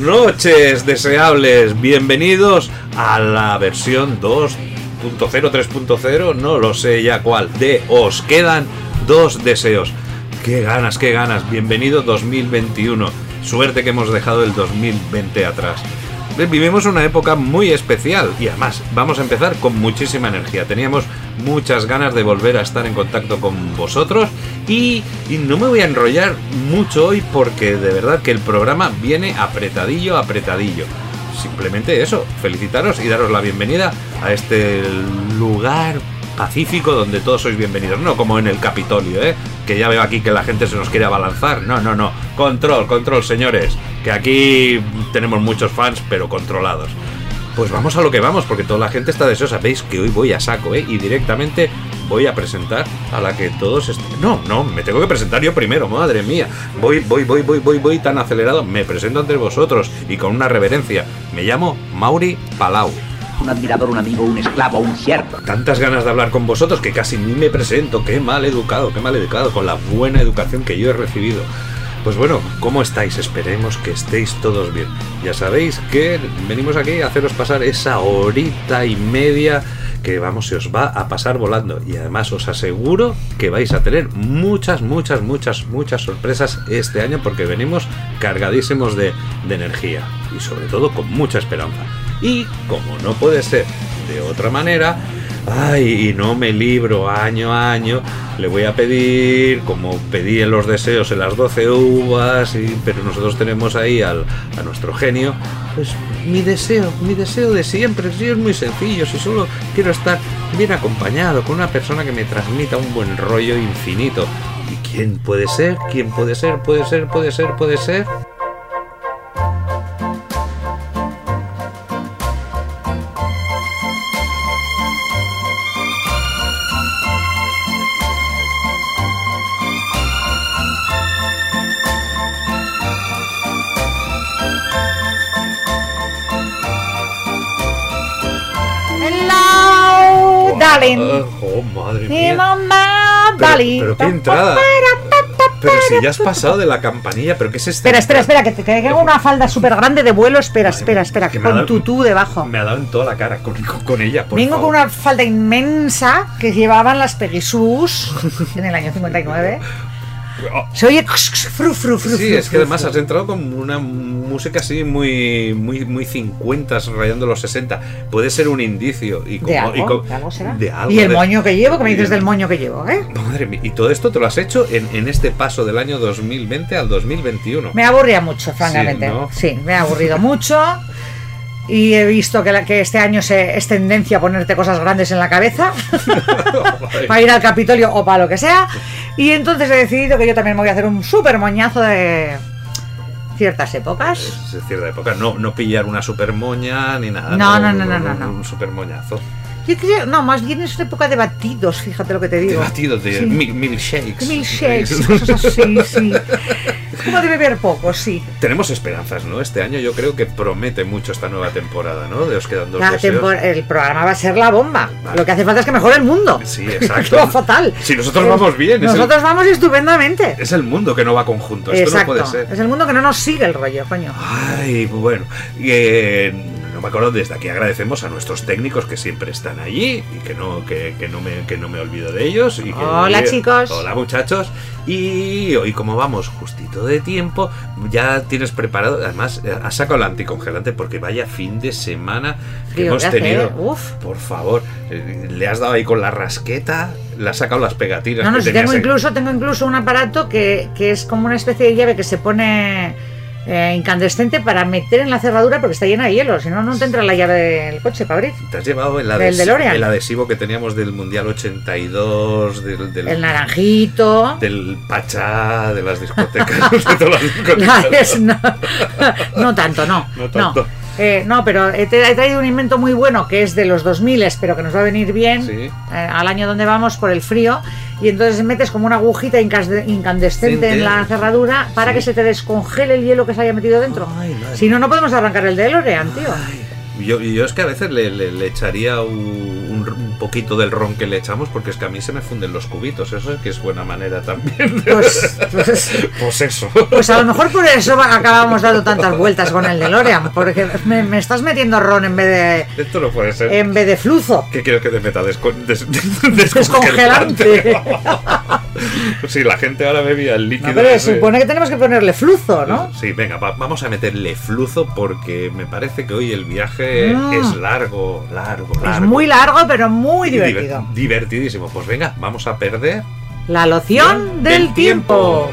Noches, deseables. Bienvenidos a la versión 2.0, 3.0, no lo sé ya cuál, de Os quedan dos deseos. Qué ganas, qué ganas. Bienvenido 2021. Suerte que hemos dejado el 2020 atrás. Vivimos una época muy especial y además vamos a empezar con muchísima energía. Teníamos muchas ganas de volver a estar en contacto con vosotros y, no me voy a enrollar mucho hoy porque de verdad que el programa viene apretadillo, apretadillo. Simplemente eso, felicitaros y daros la bienvenida a este lugar pacífico donde todos sois bienvenidos. No como en el Capitolio, ¿eh? Que ya veo aquí que la gente se nos quiere abalanzar. No, no, no. Control, control, señores. Que aquí tenemos muchos fans, pero controlados. Pues vamos a lo que vamos, porque toda la gente está deseosa. Veis que hoy voy a saco, ¿eh? Y directamente voy a presentar a la que todos... No, no, me tengo que presentar yo primero, madre mía. Voy, voy, voy, voy, voy, voy tan acelerado. Me presento ante vosotros y con una reverencia. Me llamo Mauri Palau. un admirador, un amigo, un esclavo, un siervo. Tantas ganas de hablar con vosotros que casi ni me presento. Qué mal educado, qué mal educado con la buena educación que yo he recibido. Pues bueno, ¿cómo estáis? Esperemos que estéis todos bien. Ya sabéis que venimos aquí a haceros pasar esa horita y media que vamos, se os va a pasar volando. Y además os aseguro que vais a tener muchas, muchas, muchas, muchas sorpresas este año porque venimos cargadísimos de, de energía y sobre todo con mucha esperanza. Y como no puede ser de otra manera, ay, y no me libro año a año, le voy a pedir, como pedí en los deseos en las 12 uvas, pero nosotros tenemos ahí al, a nuestro genio, pues mi deseo, mi deseo de siempre, sí es muy sencillo, si solo quiero estar bien acompañado con una persona que me transmita un buen rollo infinito. ¿Y quién puede ser? ¿Quién puede ser? ¿Puede ser? ¿Puede ser? ¿Puede ser? Pero, qué entrada. Pero si ya has pasado de la campanilla, pero ¿qué es este? Espera, espera, espera, que te tengo una falda súper grande de vuelo. Espera, espera, espera, con dado- tutú debajo. Me ha dado en toda la cara con, con- con ella. por Vengo favor. con una falda inmensa que llevaban las Pegasus en el año 59. Se oye fru, fru, fru, Sí, es que además has entrado con una música así muy muy muy 50 rayando los 60. Puede ser un indicio y como, ¿De algo? y co- ¿De algo será? de algo, y el de- moño que llevo, que me dices de- del moño que llevo, ¿eh? Madre mía, y todo esto te lo has hecho en, en este paso del año 2020 al 2021. Me aburría mucho, francamente. ¿no? Sí, me ha aburrido mucho. Y he visto que, la- que este año se, es tendencia a ponerte cosas grandes en la cabeza para ir al Capitolio o para lo que sea. Y entonces he decidido que yo también me voy a hacer un súper moñazo de ciertas épocas. Es cierta época, no, no pillar una super moña ni nada. No, no, no, no, no, no. Un super moñazo. Yo creo, no, más bien es una época de batidos, fíjate lo que te De digo. batidos de Sí. mil- milkshakes. Milkshakes, cosas así, sí. Como de beber poco, sí. Tenemos esperanzas, ¿no? Este año yo creo que promete mucho esta nueva temporada, ¿no? De os quedan dos La deseos. tempor- el programa va a ser la bomba. Vale. Lo que hace falta es que mejore el mundo. Sí, exacto. Todo fatal. Si nosotros vamos bien, es el- Nosotros vamos estupendamente. Es el mundo que no va conjunto. Esto Exacto. no puede ser. Es el mundo que no nos sigue el rollo, coño. Ay, bueno. eh, no me acuerdo, desde aquí agradecemos a nuestros técnicos que siempre están allí y que no, que, que no, me, que no me olvido de ellos. Y que- Hola, chicos. Hola muchachos. Y hoy como vamos justito de tiempo, ya tienes preparado, además eh, has sacado el anticongelante porque vaya fin de semana que hemos tenido. ¿eh? Uf. Por favor, eh, le has dado ahí con la rasqueta, le has sacado las pegatinas. No, no, que si tengo en- incluso, tengo incluso un aparato que, que es como una especie de llave que se pone eh, incandescente para meter en la cerradura porque está llena de hielo. Si no, no te entra la llave del coche para abrir. Te has llevado el, adhesivo, el adhesivo que teníamos del Mundial 82, del, del, El naranjito. del Pachá, de las discotecas. de todas las La discotecas. es- no, no tanto, no. No tanto. Eh, no, pero he, tra- he traído un invento muy bueno que es de los 2000, pero que nos va a venir bien Sí. eh, al año donde vamos por el frío. Y entonces metes como una agujita incandescente en la cerradura para Sí. que se te descongele el hielo que se haya metido dentro. Ay. Si no, no podemos arrancar el DeLorean, tío. Yo, yo es que a veces le, le- le echaría un poquito del ron que le echamos porque es que a mí se me funden los cubitos. Eso es que es buena manera también. de- Pues, pues, Pues eso. pues a lo mejor por eso acabamos dando tantas vueltas con el DeLorean, porque me, me estás metiendo ron en vez Esto no puede ser. de, en vez de fluzo. ¿Qué quieres que te meta? Desco- des- Descongelante. sí, la gente ahora bebía el líquido. No, pero ese. supone que tenemos que ponerle fluzo, ¿no? Sí, venga, va- vamos a meterle fluzo porque me parece que hoy el viaje Mm. es largo, largo, largo. Es muy largo, pero muy diver- divertido. divertidísimo. Pues venga, vamos a perder. La loción Del del tiempo.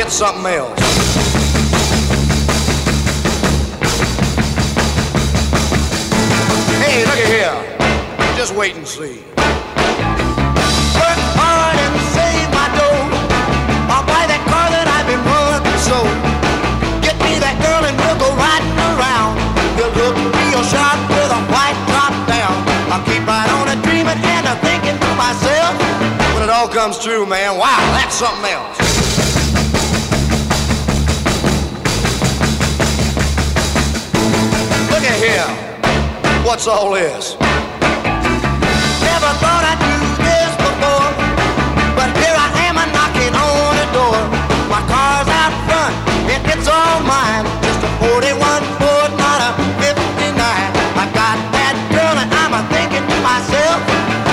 It's something else. Hey, look at here. Just wait and see. Work hard and save my dough. I'll buy that car that I've been wanting so. Get me that girl and we'll go riding around. We'll look real sharp with a white top down. I'll keep right on a dreaming and a thinking to myself. When it all comes true, man, wow, that's something else. Here. What's all this? Never thought I'd do this before, but here I am a knocking on the door. My car's out front, and it's all mine. Just a 41 Ford, not a 59. I got that girl, and I'm a thinking to myself,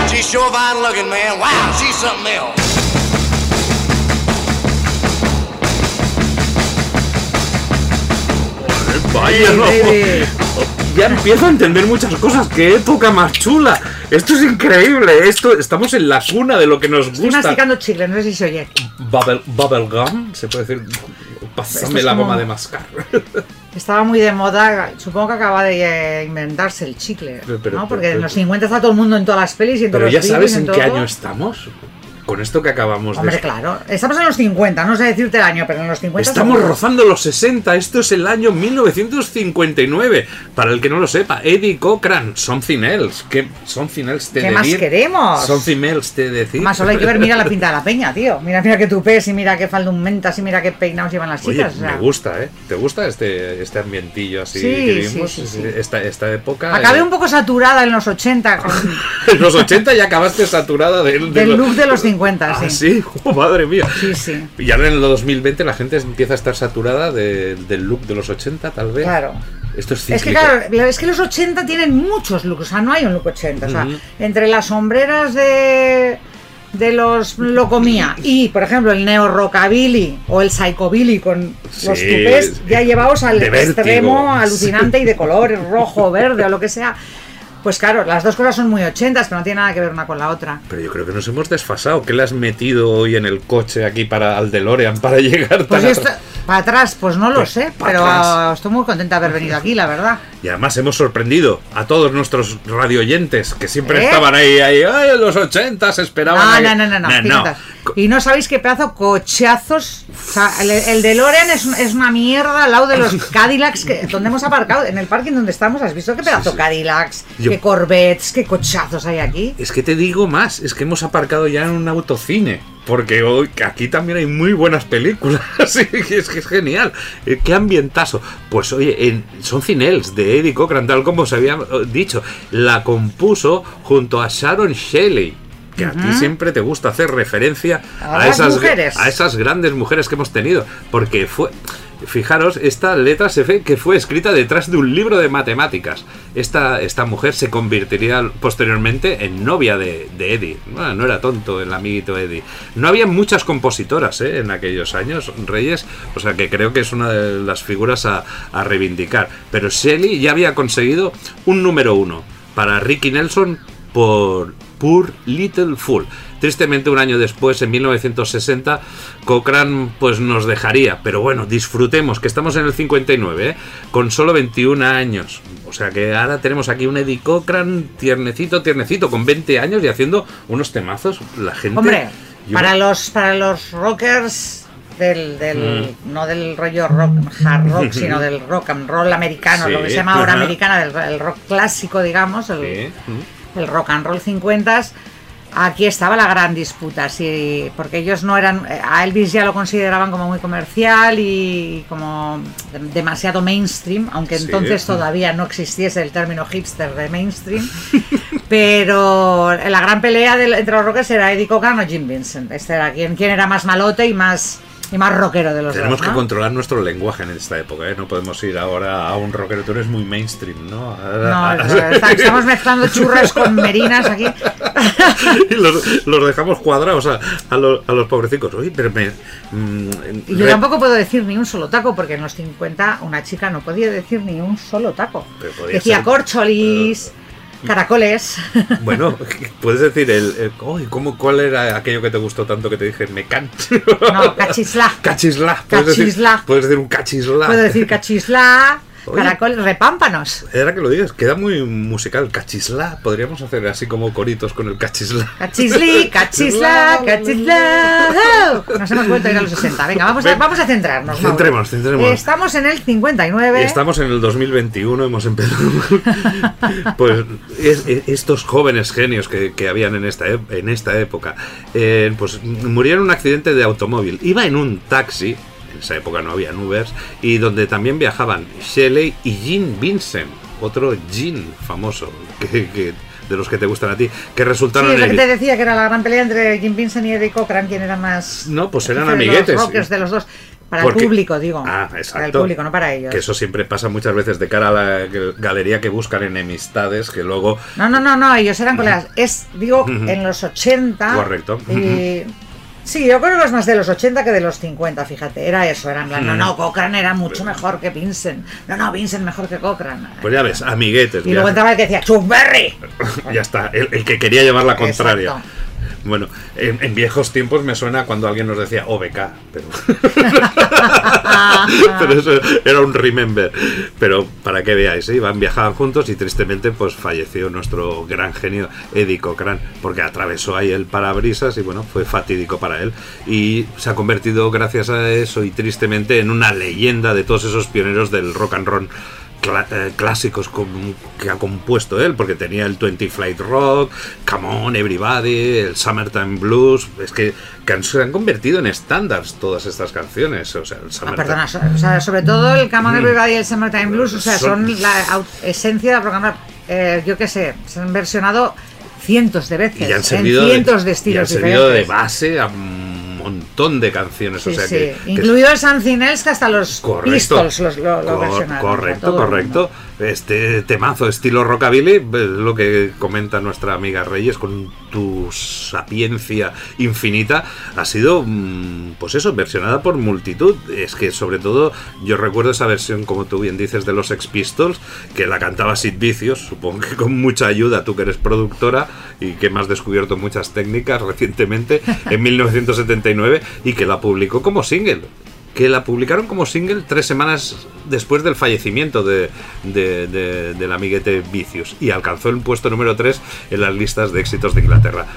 she's sure fine looking, man. Wow, she's something else. Vaya, no. Ya empiezo a entender muchas cosas. ¡Qué época más chula! Esto es increíble. Esto, estamos en la cuna de lo que nos Estoy gusta. masticando chicle, no sé si se oye. Bubble, bubblegum, se puede decir. Pásame es la como- goma de mascar. Estaba muy de moda, supongo que acaba de eh, inventarse el chicle, Pero- pero- ¿no? Porque pero- en los 50 está todo el mundo en todas las pelis y en Pero todos ya los sabes vídeos, en qué todo. año estamos. Con esto que acabamos Hombre, de. claro. Estamos en los 50, no sé decirte el año, pero en los 50 Estamos seguro. rozando los 60, esto es el año 1959. Para el que no lo sepa, Eddie Cochran, Something Else. ¿Qué Something Else te ¿Qué más queremos? Something Else te decir. Más solo hay que ver, mira la pinta de la peña, tío. Mira, mira qué tupés y mira qué faldun mentas y mira qué peinados llevan las Oye, chicas. o sea, me gusta, ¿eh? ¿Te gusta este, este ambientillo así Sí, que vivimos? sí, sí. Esta, esta época. Acabé eh, un poco saturada en los 80 con- En los 80 ya acabaste saturada del, del lo- look de los 50, Ah, sí. sí, Oh, madre mía. Sí, sí. Y ahora en el 2020 la gente empieza a estar saturada de- del look de los 80, tal vez. Claro. Esto es Es que claro, es que los 80 tienen muchos looks, o sea, no hay un look 80. O sea, entre las sombreras de de los locomía y, por ejemplo, el neo rockabilly o el psychobilly con los tupés ya llevados al extremo alucinante y de colores rojo, verde o lo que sea. Pues claro, las dos cosas son muy ochentas, pero no tiene nada que ver una con la otra. Pero yo creo que nos hemos desfasado. ¿Qué le has metido hoy en el coche aquí para al DeLorean para llegar Pues tan atrás? estoy- para atrás, pues no lo Pues sé, pero atrás. estoy muy contenta de haber venido aquí, la verdad. Y además hemos sorprendido a todos nuestros radioyentes que siempre ¿Eh? estaban ahí, ahí, ay, en los 80 se esperaban. No, ahí". no, no, no. Y no sabéis qué pedazo cochazos. O sea, el, el DeLorean es, un- es una mierda al lado de los Cadillacs que, donde hemos aparcado. En el parking donde estamos, ¿has visto qué pedazo sí. Cadillacs, Yo- qué Corvettes, qué cochazos hay aquí? Es que te digo más, es que hemos aparcado ya en un autocine. Porque hoy aquí también hay muy buenas películas. Es que es genial. Eh, Qué ambientazo. Pues oye, en Son Cinels de Eddie Cochran, tal como se había eh, dicho, la compuso junto a Sharon Shelley. Que a ti siempre te gusta hacer referencia A esas, mujeres. a esas grandes mujeres que hemos tenido. Porque fue. Fijaros, esta letra se ve que fue escrita detrás de un libro de matemáticas. Esta, esta mujer se convertiría posteriormente en novia de, Eddie. Bueno, no era tonto el amiguito Eddie. No había muchas compositoras ¿eh? en aquellos años, Reyes, o sea que creo que es una de las figuras a, a reivindicar. Pero Shelley ya había conseguido un número uno para Ricky Nelson por Poor Little Fool. Tristemente un año después, en 1960, Cochran pues nos dejaría, pero bueno, disfrutemos que estamos en el 59, ¿eh? con solo 21 años. O sea que ahora tenemos aquí un Eddie Cochran tiernecito, tiernecito, con 20 años y haciendo unos temazos. La gente... Hombre, yo- para los, para los rockers del, del Mm. no del rollo rock, hard rock, sino del rock and roll americano, Sí, lo que se llama ahora americana, del el rock clásico, digamos, el, Sí, el rock and roll 50 aquí estaba la gran disputa sí, porque ellos no eran a Elvis ya lo consideraban como muy comercial y como de- demasiado mainstream aunque Sí. entonces todavía no existiese el término hipster de mainstream pero la gran pelea del- entre los rockers era Eddie Cochran o Jim Vincent este era quien, quien era más malote y más y más rockero de los Tenemos dos que controlar nuestro lenguaje en esta época, ¿eh? No podemos ir ahora a un rockero, tú eres muy mainstream, ¿no? No, estamos mezclando churras con merinas aquí y los, los dejamos cuadrados a, a los, a los pobrecicos. Oye, pero me... mm, Y yo re- tampoco puedo decir ni un solo taco, porque en los 50 una chica no podía decir ni un solo taco. Decía ser- corcholis, caracoles. Bueno, puedes decir el... el- ¿cómo, ¿Cuál era aquello que te gustó tanto que te dije? Me can... No, cachisla. Cachisla. Puedes decir, Cachisla. puedes decir un cachisla. Puedo decir cachisla, Oye. caracoles, repámpanos. Era que lo digas, queda muy musical. Cachisla. Podríamos hacer así como coritos con el cachisla. Cachisli, cachisla, cachisla. Nos hemos vuelto a ir a los 60. Venga, vamos a, Ven. vamos a centrarnos. Centremos, centremos. Estamos en el 59. Estamos en el 2021, hemos empezado. pues es- es- estos jóvenes genios que, que habían en esta, en esta época, eh, pues murieron en un accidente de automóvil. Iba en un taxi, en esa época no había Ubers, y donde también viajaban Shelley y Jean Vincent, otro Jean famoso, que, que- de los que te gustan a ti, que Sí, resultaron es lo que te decía que era la gran pelea entre Jim Vincent y Eddie Cochran, quién era más. No, pues eran de amiguetes. Los rockers de los dos. Para Porque- el público, digo. Ah, Para el exacto. público, no para ellos. Que eso siempre pasa muchas veces de cara a la galería que buscan enemistades, que luego No, no, no, no, ellos eran colegas. Es, digo, en los 80. Correcto. Y Sí, yo creo que es más de los 80 que de los 50, fíjate. Era eso, era en plan, no, no, Cochrane era mucho mejor que Vincent. No, no, Vincent mejor que Cochrane. Pues ya ves, amiguetes. y luego entraba el que decía, Chuck Berry. ya está, el, el que quería llevar la contraria. Exacto. Bueno, en, en viejos tiempos me suena cuando alguien nos decía OBK, pero... pero eso era un remember. Pero para que veáis, ¿eh? iban, viajaban juntos y tristemente pues falleció nuestro gran genio Eddie Cochran, porque atravesó ahí el parabrisas y bueno, fue fatídico para él. Y se ha convertido gracias a eso y tristemente en una leyenda de todos esos pioneros del rock and roll clásicos com- que ha compuesto él, porque tenía el 20 Flight Rock, Come On Everybody, el Summertime Blues, es que, que han- se han convertido en estándares todas estas canciones, o sea, el Ah, perdona, so- o sea, sobre todo el Come On Everybody y el Summertime Blues, o sea, Son- son la esencia del programa. Eh, yo qué sé, se han versionado cientos de veces y han en cientos de, de y estilos han servido de base a montón de canciones, Sí, o sea sí. que, que- Incluido el Something Else, que hasta los Correcto. Pistols los, lo, lo Cor- correcto, correcto. Este temazo estilo rockabilly, es lo que comenta nuestra amiga Reyes con tu sapiencia infinita, ha sido, mm, pues eso, versionada por multitud. Es que sobre todo yo recuerdo esa versión, como tú bien dices, de los Ex Pistols, que la cantaba Sid Vicious, supongo que con mucha ayuda, tú que eres productora y que me has descubierto muchas técnicas recientemente, en 1979, y que la publicó como single que la publicaron como single tres semanas después del fallecimiento de, de- de- del amiguete Vicious y alcanzó el puesto número 3 en las listas de éxitos de Inglaterra.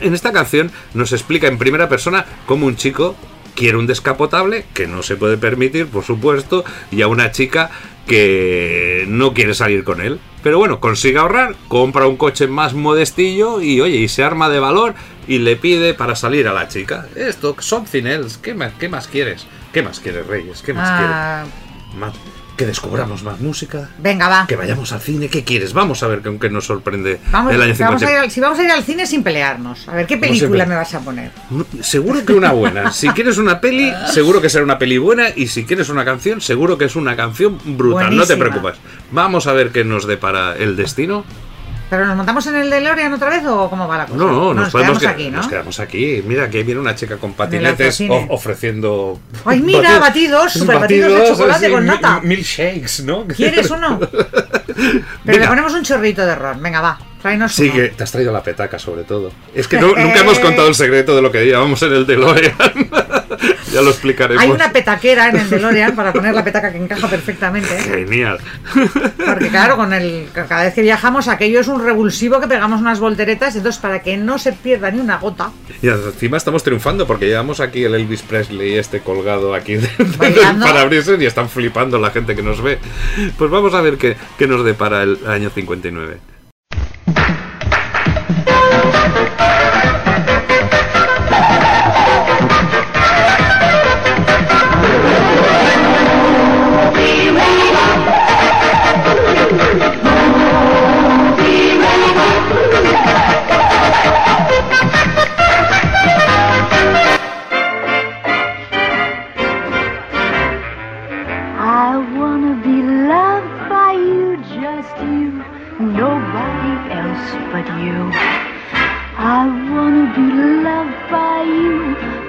En esta canción nos explica en primera persona cómo un chico quiere un descapotable que no se puede permitir, por supuesto, y a una chica que no quiere salir con él. Pero bueno, consigue ahorrar, compra un coche más modestillo y oye, y se arma de valor y le pide para salir a la chica. Esto, something else, ¿qué más, qué más quieres? ¿Qué más quieres, Reyes? ¿Qué más Ah, quieres? Más- que descubramos más música, venga, va. que vayamos al cine, ¿qué quieres? Vamos a ver con qué nos sorprende Vamos, el año vamos 50. a ir al- si vamos a ir al cine sin pelearnos. A ver, ¿qué película me vas a poner? Seguro que una buena. Si quieres una peli, seguro que será una peli buena. Y si quieres una canción, seguro que es una canción brutal. No te preocupes. Vamos a ver qué nos depara el destino. ¿Pero nos montamos en el DeLorean otra vez o cómo va la cosa? No, no, nos, podemos quedamos que- aquí, ¿no? Nos quedamos aquí. Mira, que viene una chica con patinetes ofreciendo. Ay, mira, batidos, super batidos de chocolate con mi- nata. Milkshakes, ¿no? ¿Quieres uno? Pero Venga. le ponemos un chorrito de ron. Venga, va. Tráenos Sí, uno. que te has traído la petaca, sobre todo. Es que no- nunca hemos contado el secreto de lo que llevamos en el DeLorean. ya lo explicaremos. Hay una petaquera en el DeLorean para poner la petaca que encaja perfectamente. ¿eh? Genial. Porque claro, con el cada vez que viajamos aquello es un revulsivo que pegamos unas volteretas, entonces para que no se pierda ni una gota, Y encima estamos triunfando porque llevamos aquí el Elvis Presley este colgado aquí Bailando. parabrisas y están flipando la gente que nos ve. Pues vamos a ver qué, qué nos depara el año 59.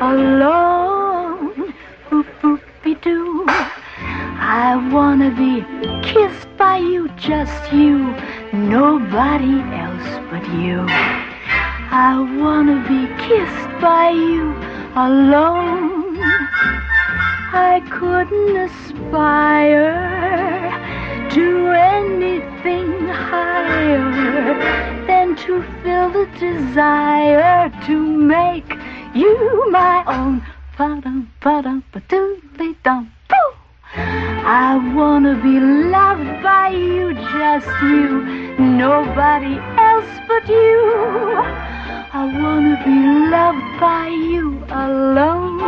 Alone. Boop boopy doo. I wanna be kissed by you, just you, nobody else but you. I wanna be kissed by you alone. I couldn't aspire to anything higher than to feel the desire to make you my own. Ba-dum, ba-dum, ba-doodly dum, boo. I wanna be loved by you, just you, nobody else but you. I wanna be loved by you alone.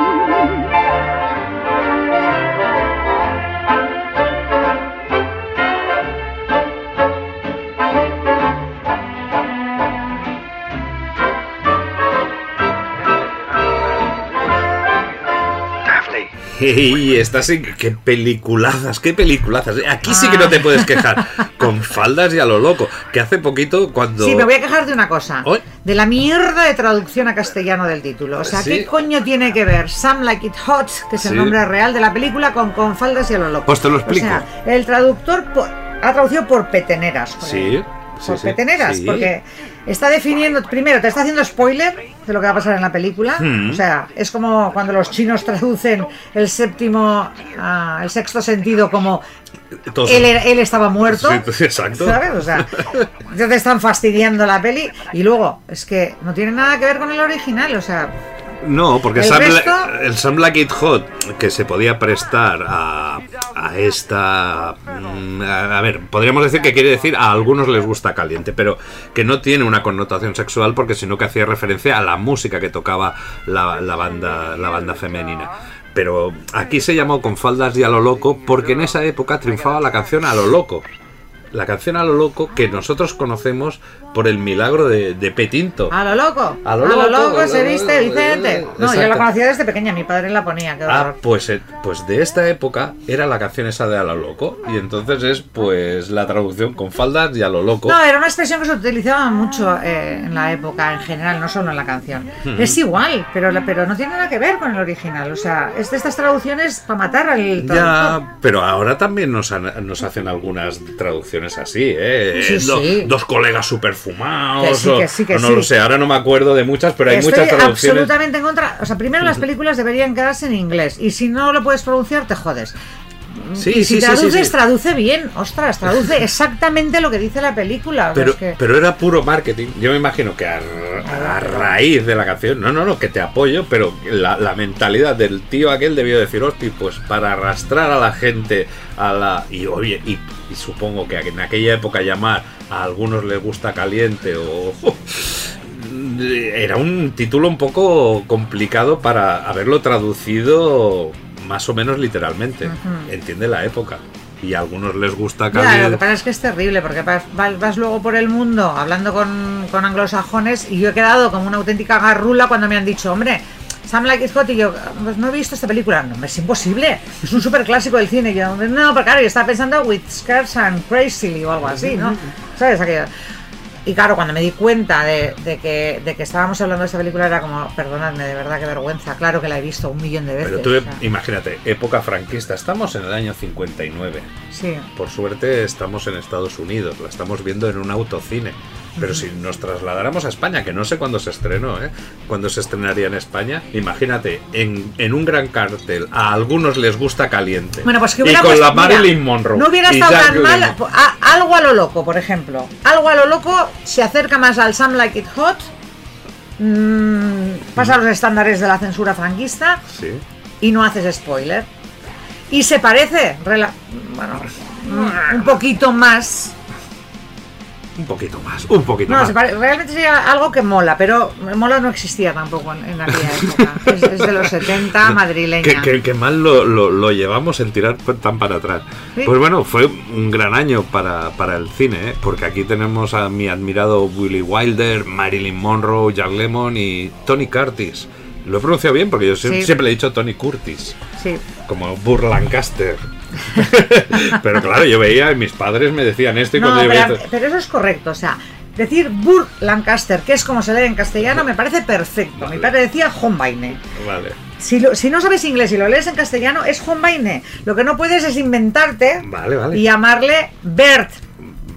Y estás en... ¡Qué peliculazas! ¡Qué peliculazas! Aquí sí que no te puedes quejar. Con faldas y a lo loco. Que hace poquito cuando... Sí, me voy a quejar de una cosa. De la mierda de traducción a castellano del título. O sea, Sí. ¿qué coño tiene que ver Sam Like It Hot, que es Sí. el nombre real de la película, con, con faldas y a lo loco? Pues te lo explico. O sea, el traductor ha traducido por peteneras. joder. Sí, sí, Por sí. peteneras, Sí. porque está definiendo, primero, te está haciendo spoiler de lo que va a pasar en la película. Hmm. O sea, es como cuando los chinos traducen el séptimo, ah, el sexto sentido como él, estaba muerto. Sí, exacto. ¿Sabes? O sea, ya te están fastidiando la peli. Y luego, es que no tiene nada que ver con el original. O sea, No, porque El Sam resto- el Sam Like It Hot, que se podía prestar a, a esta... mm, A, ver, podríamos decir que quiere decir a algunos les gusta caliente, pero que no tiene una connotación sexual porque sino que hacía referencia a la música que tocaba la, la banda, la banda femenina. Pero aquí se llamó con faldas y a lo loco porque en esa época triunfaba la canción a lo loco. La canción a lo loco que nosotros conocemos por el milagro de, de Petinto. a lo loco. A lo loco, se a lo viste loco, Vicente. No, yo exacto. la conocía desde pequeña. Mi padre la ponía. qué Ah, pues, eh, pues de esta época era la canción esa de a lo loco. Y entonces es pues la traducción con faldas y a lo loco. No, era una expresión que se utilizaba mucho eh, en la época en general, no solo en la canción. Es igual, pero, pero no tiene nada que ver con el original. O sea, es de estas traducciones para matar al traductor. Ya, pero ahora también nos, han- nos hacen algunas traducciones así, ¿eh? Sí, Do- sí. Dos colegas super fumados. Que sí, que sí, que o no sí. lo sé, ahora no me acuerdo de muchas, pero hay Estoy muchas traducciones. absolutamente en contra. O sea, primero las películas deberían quedarse en inglés. Y si no lo puedes pronunciar, te jodes. Sí, y si sí, traduces, sí, traduce bien. Ostras, traduce exactamente lo que dice la película. Pero, es que- pero era puro marketing. Yo me imagino que a, a raíz de la canción, no, no, no, que te apoyo, pero la, la mentalidad del tío aquel debió decir, hostia, pues para arrastrar a la gente a la. Y oye, y, y supongo que en aquella época llamar a algunos les gusta caliente o. Era un título un poco complicado para haberlo traducido más o menos literalmente. Entiende la época. Y a algunos les gusta Ya, lo que caliente. pasa es que es terrible, porque vas, vas- vas luego por el mundo hablando con, con anglosajones y yo he quedado como una auténtica garrula cuando me han dicho, hombre, Sam Like Hot y yo, pues no he visto esta película. No, es imposible, es un super clásico del cine. Yo, no, pero claro, yo estaba pensando With Scars and Crazy o algo así, ¿no? ¿Sabes? Aquello. Y claro, cuando me di cuenta de, de que, de que estábamos hablando de esta película era como, perdonadme, de verdad, qué vergüenza. Claro que la he visto un millón de veces. Pero tú o sea, imagínate, época franquista, estamos en el año 59. sí. Por suerte estamos en Estados Unidos, la estamos viendo en un autocine. Pero si nos trasladáramos a España, que no sé cuándo se estrenó, ¿eh? Cuándo se estrenaría en España, imagínate, en, en un gran cartel, a algunos les gusta caliente. Bueno, pues que y hubiera con puesto- la mira, Marilyn Monroe. No hubiera y estado tan mal. A- algo a lo loco, por ejemplo. Algo a lo loco se acerca más al Sam Like It Hot. mm, pasa los estándares de la censura franquista Sí. y no haces spoiler. Y se parece, rela- bueno, mm, un poquito más. Un poquito más, un poquito No, más. se pare- realmente sería algo que mola, pero mola no existía tampoco en, en aquella época. Es, es de los 70, madrileña. Qué, qué- qué mal lo, lo- lo llevamos el tirar tan para atrás. Sí. Pues bueno, fue un gran año para, para el cine, ¿eh? porque aquí tenemos a mi admirado Willy Wilder, Marilyn Monroe, Jack Lemmon y Tony Curtis. Lo he pronunciado bien porque yo Sí. siempre le he dicho Tony Curtis, Sí. como Burr Lancaster. Pero claro, yo veía y mis padres me decían esto y No, cuando yo pero, veía... pero eso es correcto, o sea, decir Burr Lancaster, que es como se lee en castellano, me parece perfecto. Mi padre decía Hombaine. Vale, Si, lo- si no sabes inglés y lo lees en castellano, es Hombaine. Lo que no puedes es inventarte Vale, vale. y llamarle Bert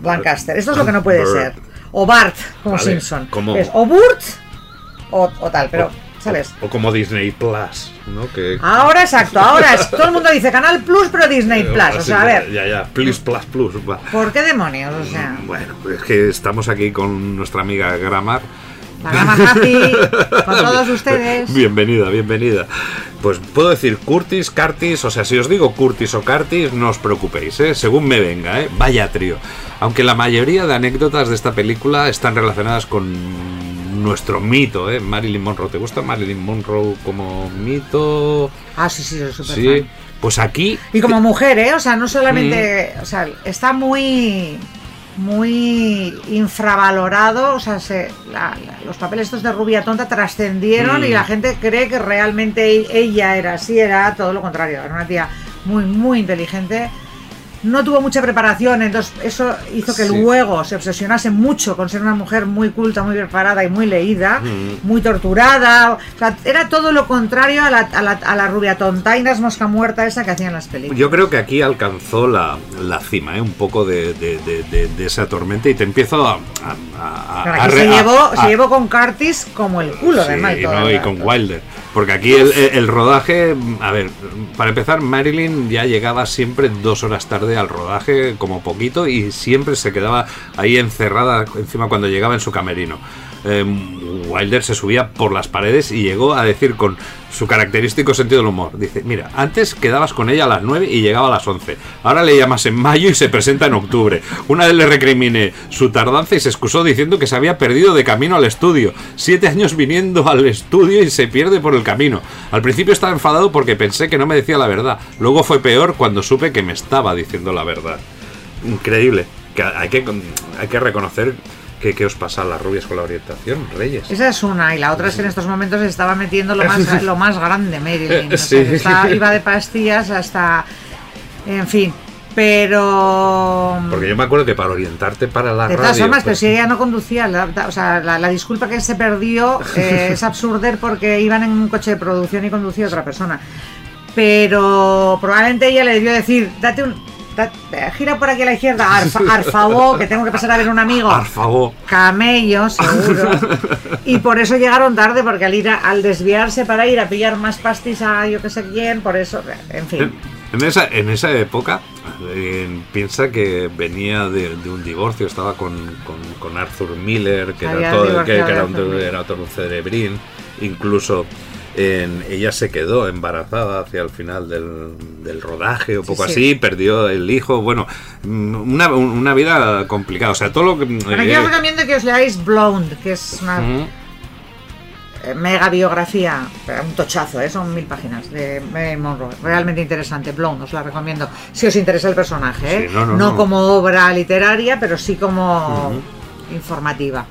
Lancaster. Esto es lo que no puede Bert. ser. O Bart, como Simpson. Es o Burt o, o tal, pero, ¿sabes? O, o como Disney Plus, ¿no? Que, Ahora, exacto, ahora es, todo el mundo dice Canal Plus, pero Disney Plus. O Así, sea, a ver, Ya, ya, Plus, Plus, Plus. va. ¿por qué demonios? O sea, Bueno, es que estamos aquí con nuestra amiga Gramar. happy con todos ustedes. Bienvenida, bienvenida. Pues puedo decir Curtis, Curtis, o sea, si os digo Curtis o Curtis, no os preocupéis, ¿eh? según me venga, ¿eh? vaya trío. Aunque la mayoría de anécdotas de esta película están relacionadas con nuestro mito, ¿eh? Marilyn Monroe. ¿Te gusta Marilyn Monroe como mito? Ah, sí, sí, soy súper Sí. fan. Pues aquí... Y como mujer, ¿eh? O sea, no solamente. O sea, está muy. muy infravalorado, o sea, se- la- la- los papeles estos de rubia tonta trascendieron Mm. y la gente cree que realmente ella era así, era todo lo contrario, era una tía muy, muy inteligente. No tuvo mucha preparación, entonces eso hizo que Sí. luego se obsesionase mucho con ser una mujer muy culta, muy preparada y muy leída, Mm. muy torturada. O sea, era todo lo contrario a la, a la, a la rubia tontaina, mosca muerta esa que hacían las películas. Yo creo que aquí alcanzó la, la cima, ¿eh? un poco de, de- de- de- esa tormenta y te empiezo a... a- se, llevó, a- se llevó con Curtis como el culo de Sí, mal todo no, el y con Wilder. Porque aquí el, el- rodaje, a ver, para empezar, Marilyn ya llegaba siempre dos horas tarde al rodaje, como poquito, y siempre se quedaba ahí encerrada encima cuando llegaba en su camerino. Eh, Wilder se subía por las paredes y llegó a decir con su característico sentido del humor. Dice, mira, antes quedabas con ella a las 9 y llegaba a las 11. Ahora le llamas en mayo y se presenta en octubre. Una vez le recriminé su tardanza y se excusó diciendo que se había perdido de camino al estudio. Siete años viniendo al estudio y se pierde por el camino. Al principio estaba enfadado porque pensé que no me decía la verdad. Luego fue peor cuando supe que me estaba diciendo la verdad. Increíble. Que, hay que reconocer que, que os pasa a las rubias con la orientación, Reyes. Esa es una, y la otra es que en estos momentos se estaba metiendo lo más, lo más grande, Marilyn. o sea, Sí. iba de pastillas hasta. En fin. Pero. Porque yo me acuerdo que para orientarte para la De todas radio... formas, pero pues- si ella no conducía, la, o sea, la, la disculpa que se perdió eh, es absurder porque iban en un coche de producción y conducía otra persona. Pero probablemente ella le debió decir, date un, da- gira por aquí a la izquierda, arfa, arfabó, que tengo que pasar a ver un amigo. Favor. Camello, seguro. Y por eso llegaron tarde, porque al ir a- al desviarse para ir a pillar más pastis a yo que sé quién, por eso, en fin. En esa, en esa época, eh, piensa que venía de, de un divorcio, estaba con, con- con Arthur Miller, que Había era, todo, que, que era, un, era todo un cerebrín. Incluso en- ella se quedó embarazada hacia el final del, del rodaje o poco sí. así, perdió el hijo. Bueno, mm, una, una vida complicada. O sea, todo lo que. Bueno, eh, yo os recomiendo que os leáis Blonde, que es una eh, mega biografía, un tochazo, ¿eh? son mil páginas de Monroe. Realmente interesante, Blonde, os la recomiendo. Si os interesa el personaje, ¿eh? Sí, no, no, no. como obra literaria, pero sí como informativa.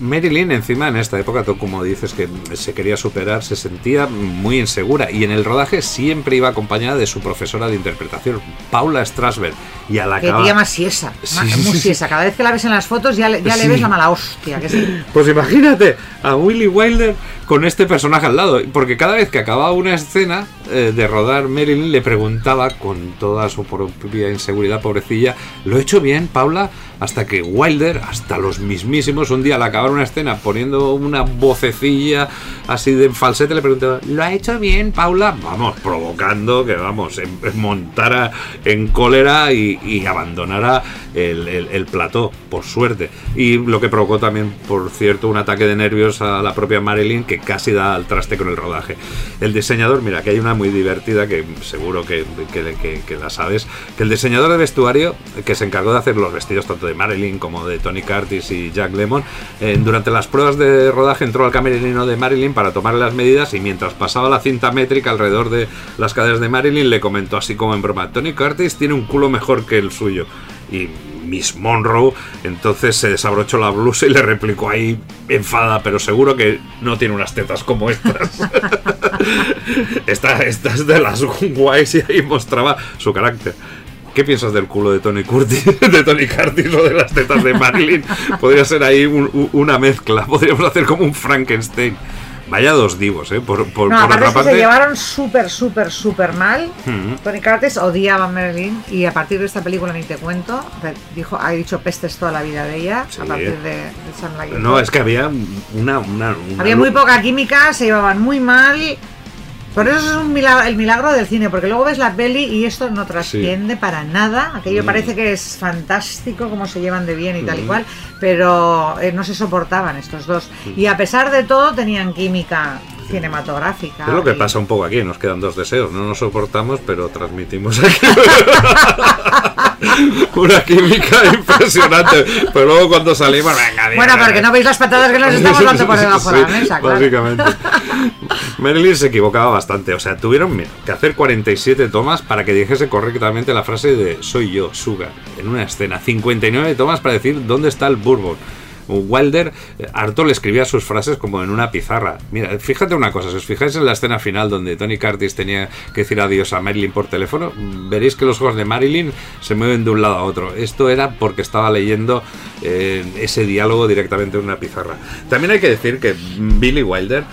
Marilyn, encima en esta época, tú como dices que se quería superar, se sentía muy insegura y en el rodaje siempre iba acompañada de su profesora de interpretación, Paula Strasberg. Y a la Que tía más siesa, Sí, ma- sí, muy sí. siesa. Cada vez que la ves en las fotos ya le, ya le ves la mala hostia, que. Pues imagínate a Willy Wilder con este personaje al lado, porque cada vez que acababa una escena eh, de rodar, Marilyn le preguntaba con toda su propia inseguridad, pobrecilla, ¿lo he hecho bien, Paula? Hasta que Wilder, hasta los mismísimos, un día al acabar una escena poniendo una vocecilla así de falsete, le preguntaba, ¿lo ha hecho bien, Paula? Vamos, provocando que, vamos, em- montara en cólera y, y abandonara el, el- el plató, por suerte. Y lo que provocó también, por cierto, un ataque de nervios a la propia Marilyn que casi da al traste con el rodaje. El diseñador, mira, que hay una muy divertida que seguro que, que- que- la sabes, que el diseñador de vestuario que se encargó de hacer los vestidos tanto de Marilyn como de Tony Curtis y Jack Lemmon, eh, durante las pruebas de rodaje entró al camerino de Marilyn para tomarle las medidas y mientras pasaba la cinta métrica alrededor de las caderas de Marilyn le comentó así como en broma, Tony Curtis tiene un culo mejor que el suyo. Y Miss Monroe entonces se desabrochó la blusa y le replicó ahí enfada, pero seguro que no tiene unas tetas como estas. Esta, esta es de las guays y ahí mostraba su carácter. ¿Qué piensas del culo de Tony Curtis, de Tony Curtis o de las tetas de Marilyn? Podría ser ahí un- una mezcla, podríamos hacer como un Frankenstein. Vaya dos divos, ¿eh? Por, por, No, por aparte que se parte, llevaron súper, súper, súper mal. Ujú. Tony Curtis odiaba a Marilyn y a partir de esta película ni te cuento, dijo, ha dicho pestes toda la vida de ella Sí. a partir de, de Like No, es que había una... una- una Había muy poca química, se llevaban muy mal. Por eso es un milagro, el milagro del cine, porque luego ves la peli y esto no trasciende para nada. Aquello Mm. parece que es fantástico cómo se llevan de bien y tal y Mm. cual, pero eh, no se soportaban estos dos. Mm. Y a pesar de todo tenían química cinematográfica. Es lo que y- pasa un poco aquí, nos quedan dos deseos, no nos soportamos, pero transmitimos aquí. una química impresionante. Pero luego cuando salimos, venga, Bueno, venga. porque no veis las patadas que nos estamos dando por debajo de la mesa, claro. Básicamente. Marilyn se equivocaba bastante. O sea, tuvieron que hacer 47 tomas para que dijese correctamente la frase de soy yo, Sugar, en una escena. 59 tomas para decir dónde está el Bourbon. Wilder, eh, le escribía sus frases como en una pizarra. Mira, fíjate una cosa, si os fijáis en la escena final donde Tony Curtis tenía que decir adiós a Marilyn por teléfono, veréis que los ojos de Marilyn se mueven de un lado a otro. Esto era porque estaba leyendo eh, ese diálogo directamente en una pizarra. También hay que decir que Billy Wilder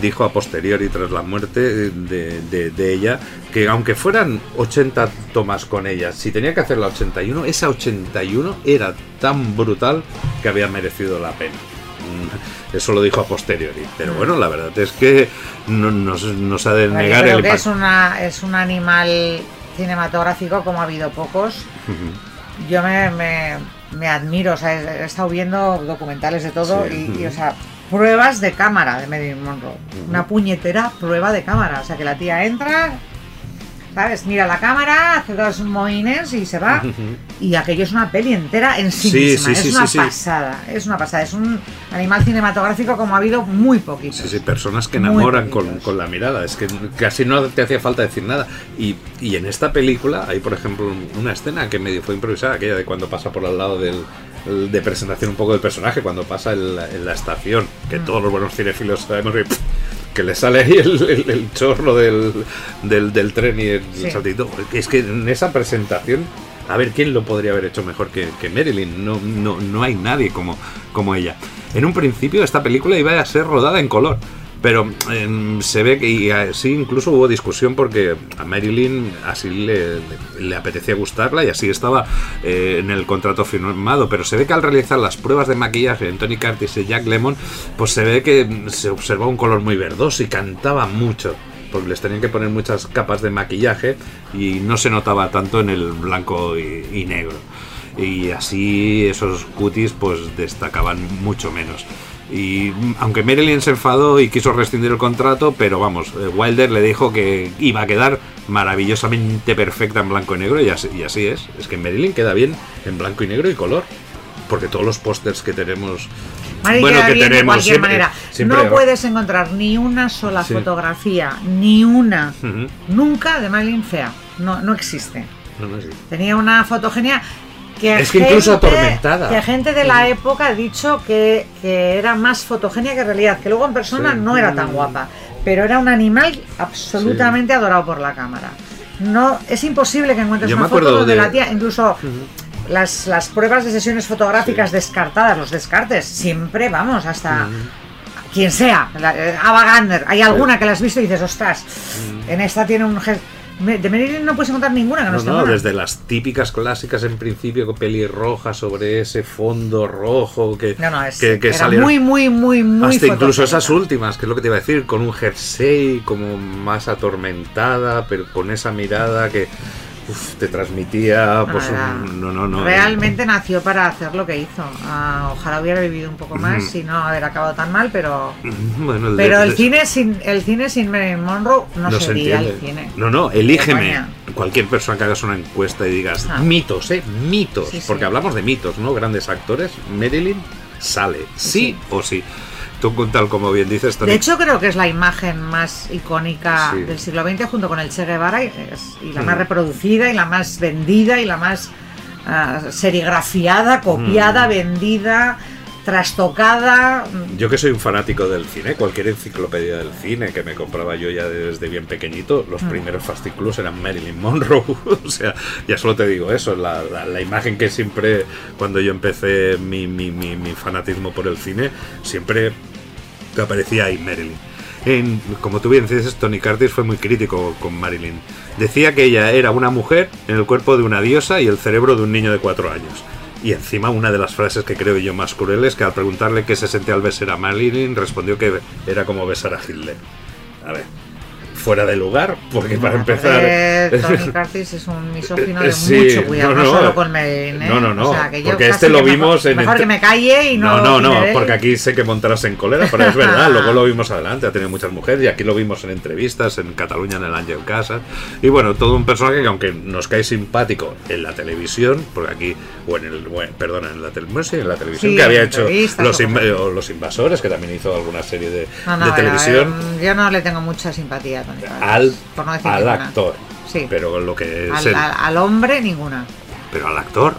dijo a posteriori, tras la muerte de, de- de ella, que aunque fueran 80 tomas con ella, si tenía que hacer la 81, esa 81 era tan brutal que había merecido la pena. Mm, Eso lo dijo a posteriori. Pero bueno, la verdad es que no, no se- no se ha de negar creo el que es, una, es un animal cinematográfico como ha habido pocos. Yo me, me- me admiro, o sea, he, he estado viendo documentales de todo Sí. y, y, o sea, pruebas de cámara de Marilyn Monroe. Una puñetera prueba de cámara. O sea, que la tía entra, ¿sabes? Mira la cámara, hace dos moines y se va. Y aquello es una peli entera en sí, Sí, misma. sí, es sí, una pasada, es una pasada. Es un animal cinematográfico como ha habido muy poquitos. Sí, sí, personas que enamoran con, con la mirada. Es que casi no te hacía falta decir nada. Y, y en esta película hay, por ejemplo, un- una escena que medio fue improvisada, aquella de cuando pasa por al lado del el- de presentación un poco del personaje, cuando pasa en la, en la estación, que Mm. todos los buenos cinefilos sabemos que, que le sale ahí el, el- el chorro del, del, del tren y el Sí. saltito. Es que en esa presentación, a ver, ¿quién lo podría haber hecho mejor que, que Marilyn? No, no, no hay nadie como, como ella. En un principio esta película iba a ser rodada en color. Pero em, se ve que y así incluso hubo discusión porque a Marilyn así le, le apetecía gustarla y así estaba eh, en el contrato firmado. Pero se ve que al realizar las pruebas de maquillaje en Tony Curtis y Jack Lemon, pues se ve que mm, se observaba un color muy verdoso y cantaba mucho. Porque les tenían que poner muchas capas de maquillaje y no se notaba tanto en el blanco y, y negro. Y así esos cutis pues destacaban mucho menos. Y aunque Marilyn se enfadó y quiso rescindir el contrato, pero vamos, eh, Wilder le dijo que iba a quedar maravillosamente perfecta en blanco y negro, y así, y así es. Es que Marilyn queda bien en blanco y negro y color. Porque todos los pósters que tenemos. Mari bueno, queda que bien de tenemos cualquier siempre- manera. siempre- no puedes encontrar ni una sola Sí. fotografía, ni una, nunca de Marilyn fea. No, no existe. No, no, sí. Tenía una fotogenia que Es que incluso atormentada. Que gente de la época ha dicho que, que era más fotogenia que realidad, que luego en persona Sí. no era tan guapa, pero era un animal absolutamente adorado por la cámara. No, es imposible que encuentres Yo una foto de- la tía, incluso las, las pruebas de sesiones fotográficas descartadas, los descartes, siempre vamos hasta quien sea, eh, Ava Gardner, hay alguna que la has visto y dices, ostras, en esta tiene un gesto. De Marilyn no puedes encontrar ninguna que no, No, esté no, buena. desde las típicas clásicas en principio con pelirroja sobre ese fondo rojo que, No, no, es, que, que muy, muy, muy, muy hasta incluso esas últimas, que es lo que te iba a decir, con un jersey como más atormentada, pero con esa mirada que uf, te transmitía, pues un- no, no, no. Realmente nació para hacer lo que hizo. Ah, ojalá hubiera vivido un poco más y no haber acabado tan mal, pero Bueno, el de- pero el de- cine sin el cine sin Marilyn Monroe no, no se sería el cine. No, no, elígeme. Cualquier persona que hagas una encuesta y digas Ah. mitos, ¿eh? Mitos. Sí, sí. Porque hablamos de mitos, ¿no? Grandes actores. Marilyn sale, sí, o sí. Tú, tal como bien dices, De hecho, creo que es la imagen más icónica Sí. del siglo XX junto con el Che Guevara y, es- y la Mm. más reproducida y la más vendida y la más ah, serigrafiada, Mm. copiada, vendida, trastocada. Yo que soy un fanático del cine, cualquier enciclopedia del cine que me compraba yo ya desde bien pequeñito, los primeros fascículos eran Marilyn Monroe. o sea, ya solo te digo eso, la, la- la imagen que siempre, cuando yo empecé mi, mi- mi- mi fanatismo por el cine, siempre aparecía ahí Marilyn. Como tú bien dices, Tony Curtis fue muy crítico con Marilyn. Decía que ella era una mujer en el cuerpo de una diosa y el cerebro de un niño de cuatro años. Y encima una de las frases que creo yo más crueles, que al preguntarle qué se sentía al besar a Marilyn, respondió que era como besar a Hitler. A ver, fuera de lugar, porque para empezar... eh, Tony Curtis es un misógino de Eh, sí, mucho cuidado, no, no, no, solo con Marilyn, ¿eh? no, no, no, O sea, que yo porque este lo vimos mejor, en Mejor que me calle y no... No, no, no, porque aquí sé que montarás en cólera, pero es verdad, luego lo vimos adelante, ha tenido muchas mujeres y aquí lo vimos en entrevistas, en Cataluña, en el Ángel Casa. Y bueno, todo un personaje que aunque nos cae simpático en la televisión, porque aquí, o en el, bueno, perdona, en la, tele- sí, en la televisión, Sí, que había hecho los, inv- Los Invasores, que también hizo alguna serie de, de ver, televisión, ver, yo no le tengo mucha simpatía. Al, por no decir al ninguna. actor. Sí. Pero lo que es Al, el- al- al hombre, ninguna. pero al actor.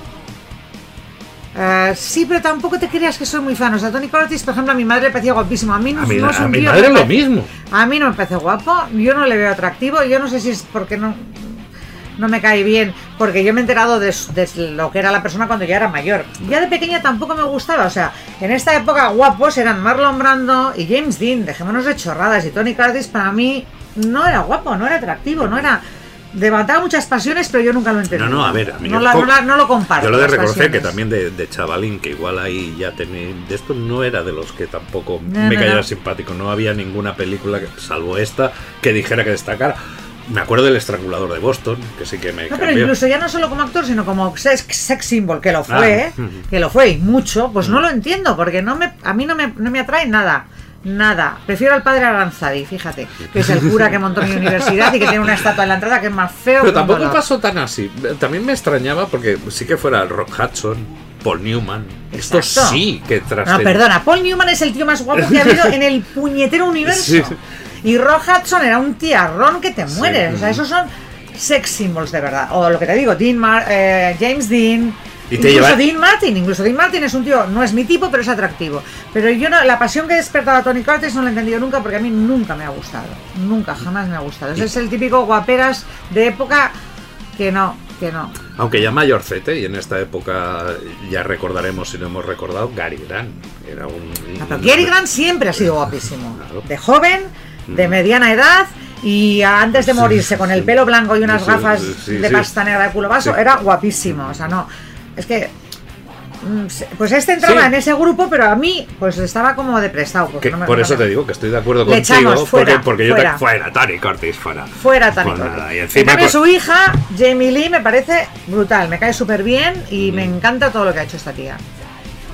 Eh, sí, pero tampoco te creas que soy muy fan. O sea, Tony Curtis, por ejemplo, a mi madre le parecía guapísimo. A mí no, A mi, no es a un mi madre lo mismo. A mí no me parece guapo, yo no le veo atractivo, yo no sé si es porque no, no me cae bien, porque yo me he enterado de, de lo que era la persona cuando ya era mayor. Ya de pequeña tampoco me gustaba, o sea, en esta época guapos eran Marlon Brando y James Dean, dejémonos de chorradas, y Tony Curtis para mí no era guapo, no era atractivo, no era... Levantaba muchas pasiones, pero yo nunca lo entendí. No, no, a ver, a mí no, la- no la- no lo comparto. Yo lo de reconocer que también de, de chavalín, que igual ahí ya tenía. De esto no era de los que tampoco No, me cayera simpático. No había ninguna película, salvo esta, que dijera que destacara. Me acuerdo del estrangulador de Boston, que sí que me No, pero cambió. incluso ya no solo como actor, sino como sex, sex symbol, que lo fue, Ah, ujú. que lo fue y mucho, pues no lo entiendo, porque no me, a mí no me, no me atrae nada. Nada. Prefiero al padre Aranzadi, fíjate, que es el cura que montó mi universidad y que tiene una estatua en la entrada que es más feo. Pero tampoco dolor. pasó tan así. También me extrañaba porque sí que fuera Rock Hudson, Paul Newman. Esto sí que tras No, perdona, Paul Newman es el tío más guapo que ha habido en el puñetero universo. Sí. Y Rock Hudson era un tiarrón que te Sí. mueres. O sea, esos son sex symbols de verdad. O lo que te digo, Dean Mar- eh, James Dean. Y te incluso lleva- Dean Martin, incluso Dean Martin es un tío, no es mi tipo, pero es atractivo. Pero yo no, la pasión que despertaba a Tony Curtis no la he entendido nunca porque a mí nunca me ha gustado. Nunca, jamás me ha gustado. Ese es el típico guaperas de época que no, que no. Aunque ya mayorcete, y en esta época ya recordaremos, si no hemos recordado, Gary Grant. Era un. Ah, pero Gary Grant siempre ha sido guapísimo. Claro. De joven, de mediana edad y antes de morirse con el pelo blanco y unas Sí, gafas sí, de pasta negra de culo vaso, era guapísimo. O sea, no. Es que. mm, Pues este entraba Sí. en ese grupo, pero a mí, pues estaba como de prestado. porque Que no me- por eso te digo que estoy de acuerdo Le contigo. fuera, porque, porque yo fuera. te. Fuera, Tony Curtis, fuera. Fuera Pues Curtis. nada, y encima su hija, Jamie Lee, me parece brutal. Me cae súper bien y Mm. me encanta todo lo que ha hecho esta tía.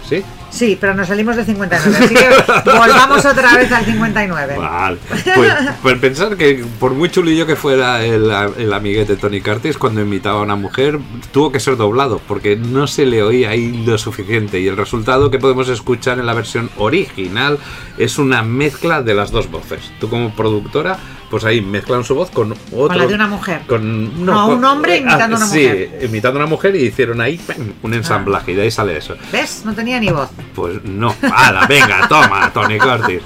¿Sí? Sí, pero nos salimos de 59. Así que volvamos otra vez al 59. Vale. Pues, pues pensar que por muy chulillo que fuera el, el amiguete de Tony Curtis, cuando invitaba a una mujer, tuvo que ser doblado, porque no se le oía ahí lo suficiente. Y el resultado que podemos escuchar en la versión original es una mezcla de las dos voces. Tú como productora, pues ahí mezclan su voz con otro... la de una mujer. Con, No, con- un hombre imitando a una sí, mujer. imitando a una mujer y hicieron ahí ¡pam! un ensamblaje y de ahí sale eso. ¿Ves? No tenía ni voz. Pues no. ¡Hala, venga, toma, Tony Curtis!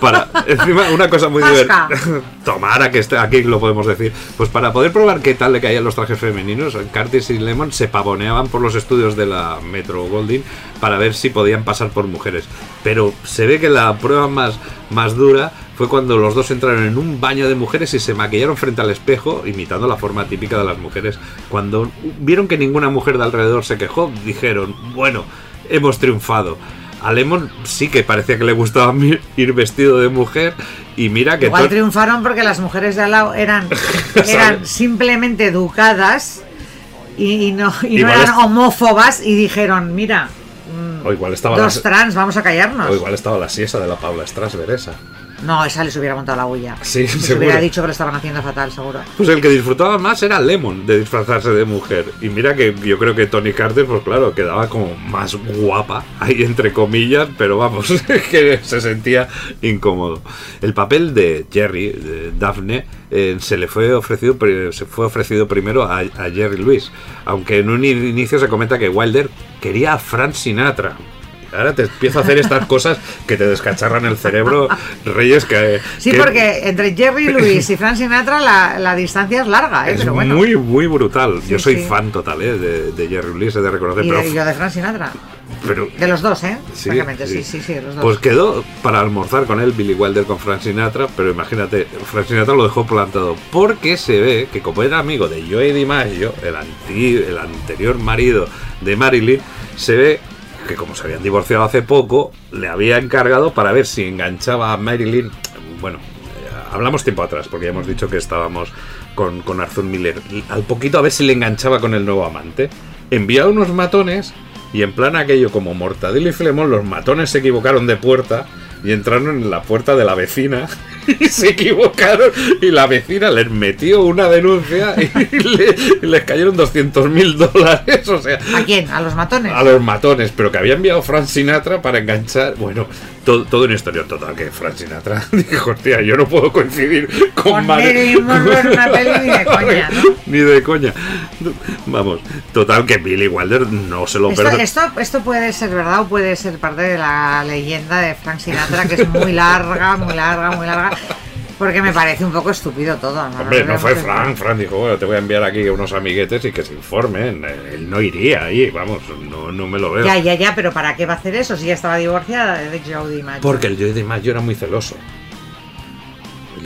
Para, encima, una cosa muy divertida. Toma, ahora que este- aquí lo podemos decir. Pues para poder probar qué tal le caían los trajes femeninos, Curtis y Lemon se pavoneaban por los estudios de la Metro Goldwyn para ver si podían pasar por mujeres. Pero se ve que la prueba más, más dura fue cuando los dos entraron en un baño de mujeres y se maquillaron frente al espejo, imitando la forma típica de las mujeres. Cuando vieron que ninguna mujer de alrededor se quejó, dijeron, bueno, hemos triunfado. A Lemon sí que parecía que le gustaba ir vestido de mujer y mira que Igual triunfaron porque las mujeres de al lado eran, eran simplemente educadas y, y no, y no eran homófobas y dijeron, mira, o igual estaba dos la, trans, vamos a callarnos. o igual estaba la siesa de la Paula Strasberg esa. No, esa les hubiera montado la huella. Sí, Les seguro. hubiera dicho que lo estaban haciendo fatal, seguro. Pues el que disfrutaba más era Lemon de disfrazarse de mujer. Y mira que yo creo que Tony Carter, pues claro, quedaba como más guapa, ahí entre comillas, pero vamos, que se sentía incómodo. El papel de Jerry, de Daphne, eh, se le fue ofrecido, se fue ofrecido primero a, a Jerry Lewis, aunque en un inicio se comenta que Wilder quería a Frank Sinatra. Ahora te empiezo a hacer estas cosas que te descacharran el cerebro, Reyes, que... Sí, que- porque entre Jerry Lewis y Frank Sinatra la, la distancia es larga, ¿eh? es pero bueno. muy, muy brutal. Yo soy sí. fan total ¿eh? de, de Jerry Lewis, he de reconocer. y, pero, y yo de Frank Sinatra. pero- De los dos, ¿eh? sí, sí, sí, sí, de los dos. Pues quedó para almorzar con él Billy Wilder con Frank Sinatra, pero imagínate, Frank Sinatra lo dejó plantado porque se ve que como era amigo de Joey DiMaggio, el, anti- el anterior marido de Marilyn, se ve que como se habían divorciado hace poco, le había encargado para ver si enganchaba a Marilyn, bueno, hablamos tiempo atrás, porque ya hemos dicho que estábamos con, con Arthur Miller. Al poquito a ver si le enganchaba con el nuevo amante. Envía unos matones y en plan aquello como Mortadelo y Filemón, los matones se equivocaron de puerta y entraron en la puerta de la vecina y se equivocaron y la vecina les metió una denuncia y, le- y les cayeron 200 mil dólares, o sea, ¿A quién? ¿A los matones? a los matones, pero que había enviado Frank Sinatra para enganchar. Bueno, todo, todo una historia total. Que Frank Sinatra dijo, hostia, yo no puedo coincidir con, Con Mar- Marilyn Monroe una peli ni de coña, ¿no? Ni de coña. Vamos, total que Billy Wilder no se lo Esto, perdona. esto, esto puede ser verdad o puede ser parte de la leyenda de Frank Sinatra, que es muy larga, muy larga, muy larga. Porque me parece un poco estúpido todo. Hombre, no fue Frank. Frank dijo, bueno, te voy a enviar aquí unos amiguetes y que se informen. Él no iría ahí, vamos, no, no me lo veo. Ya, ya, ya, pero ¿para qué va a hacer eso si ya estaba divorciada de Jodie Mayo? Porque el Joey de Mayo era muy celoso.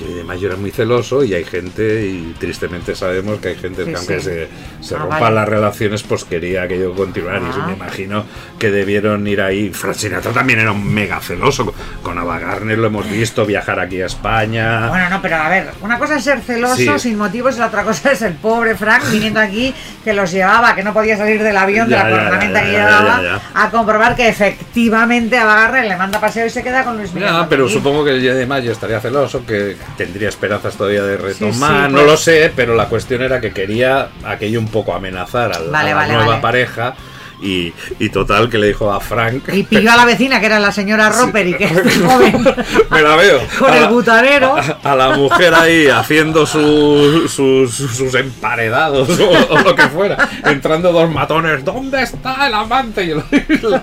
Joey de Mayo era muy celoso y hay gente, y tristemente sabemos que hay gente Sí, que aunque sí. se, se Ah, rompan vale. las relaciones, pues quería aquello continuar. Y Ah. me imagino que debieron ir ahí. Frank Sinatra también era un mega celoso. Con Ava Gardner lo hemos visto viajar aquí a España. Bueno, no, pero a ver, una cosa es ser celoso Sí. sin motivos y la otra cosa es el pobre Frank viniendo aquí que los llevaba, que no podía salir del avión de la cornamenta que ya, llevaba, a comprobar que efectivamente a Bagarre le manda paseo y se queda con Luis Miguel. Pero supongo que de Mayo estaría celoso, que tendría esperanzas todavía de retomar. sí, no pues. lo sé, pero la cuestión era que quería aquello un poco amenazar Vale, a la vale, nueva vale. pareja. Y, y total, que le dijo a Frank. Y pilló a la vecina, que era la señora Roper, y que es joven. Me la veo. Con A el la- butanero. A, a la mujer ahí haciendo su- sus, sus emparedados o, o lo que fuera. Entrando dos matones. ¿Dónde está el amante? Y la,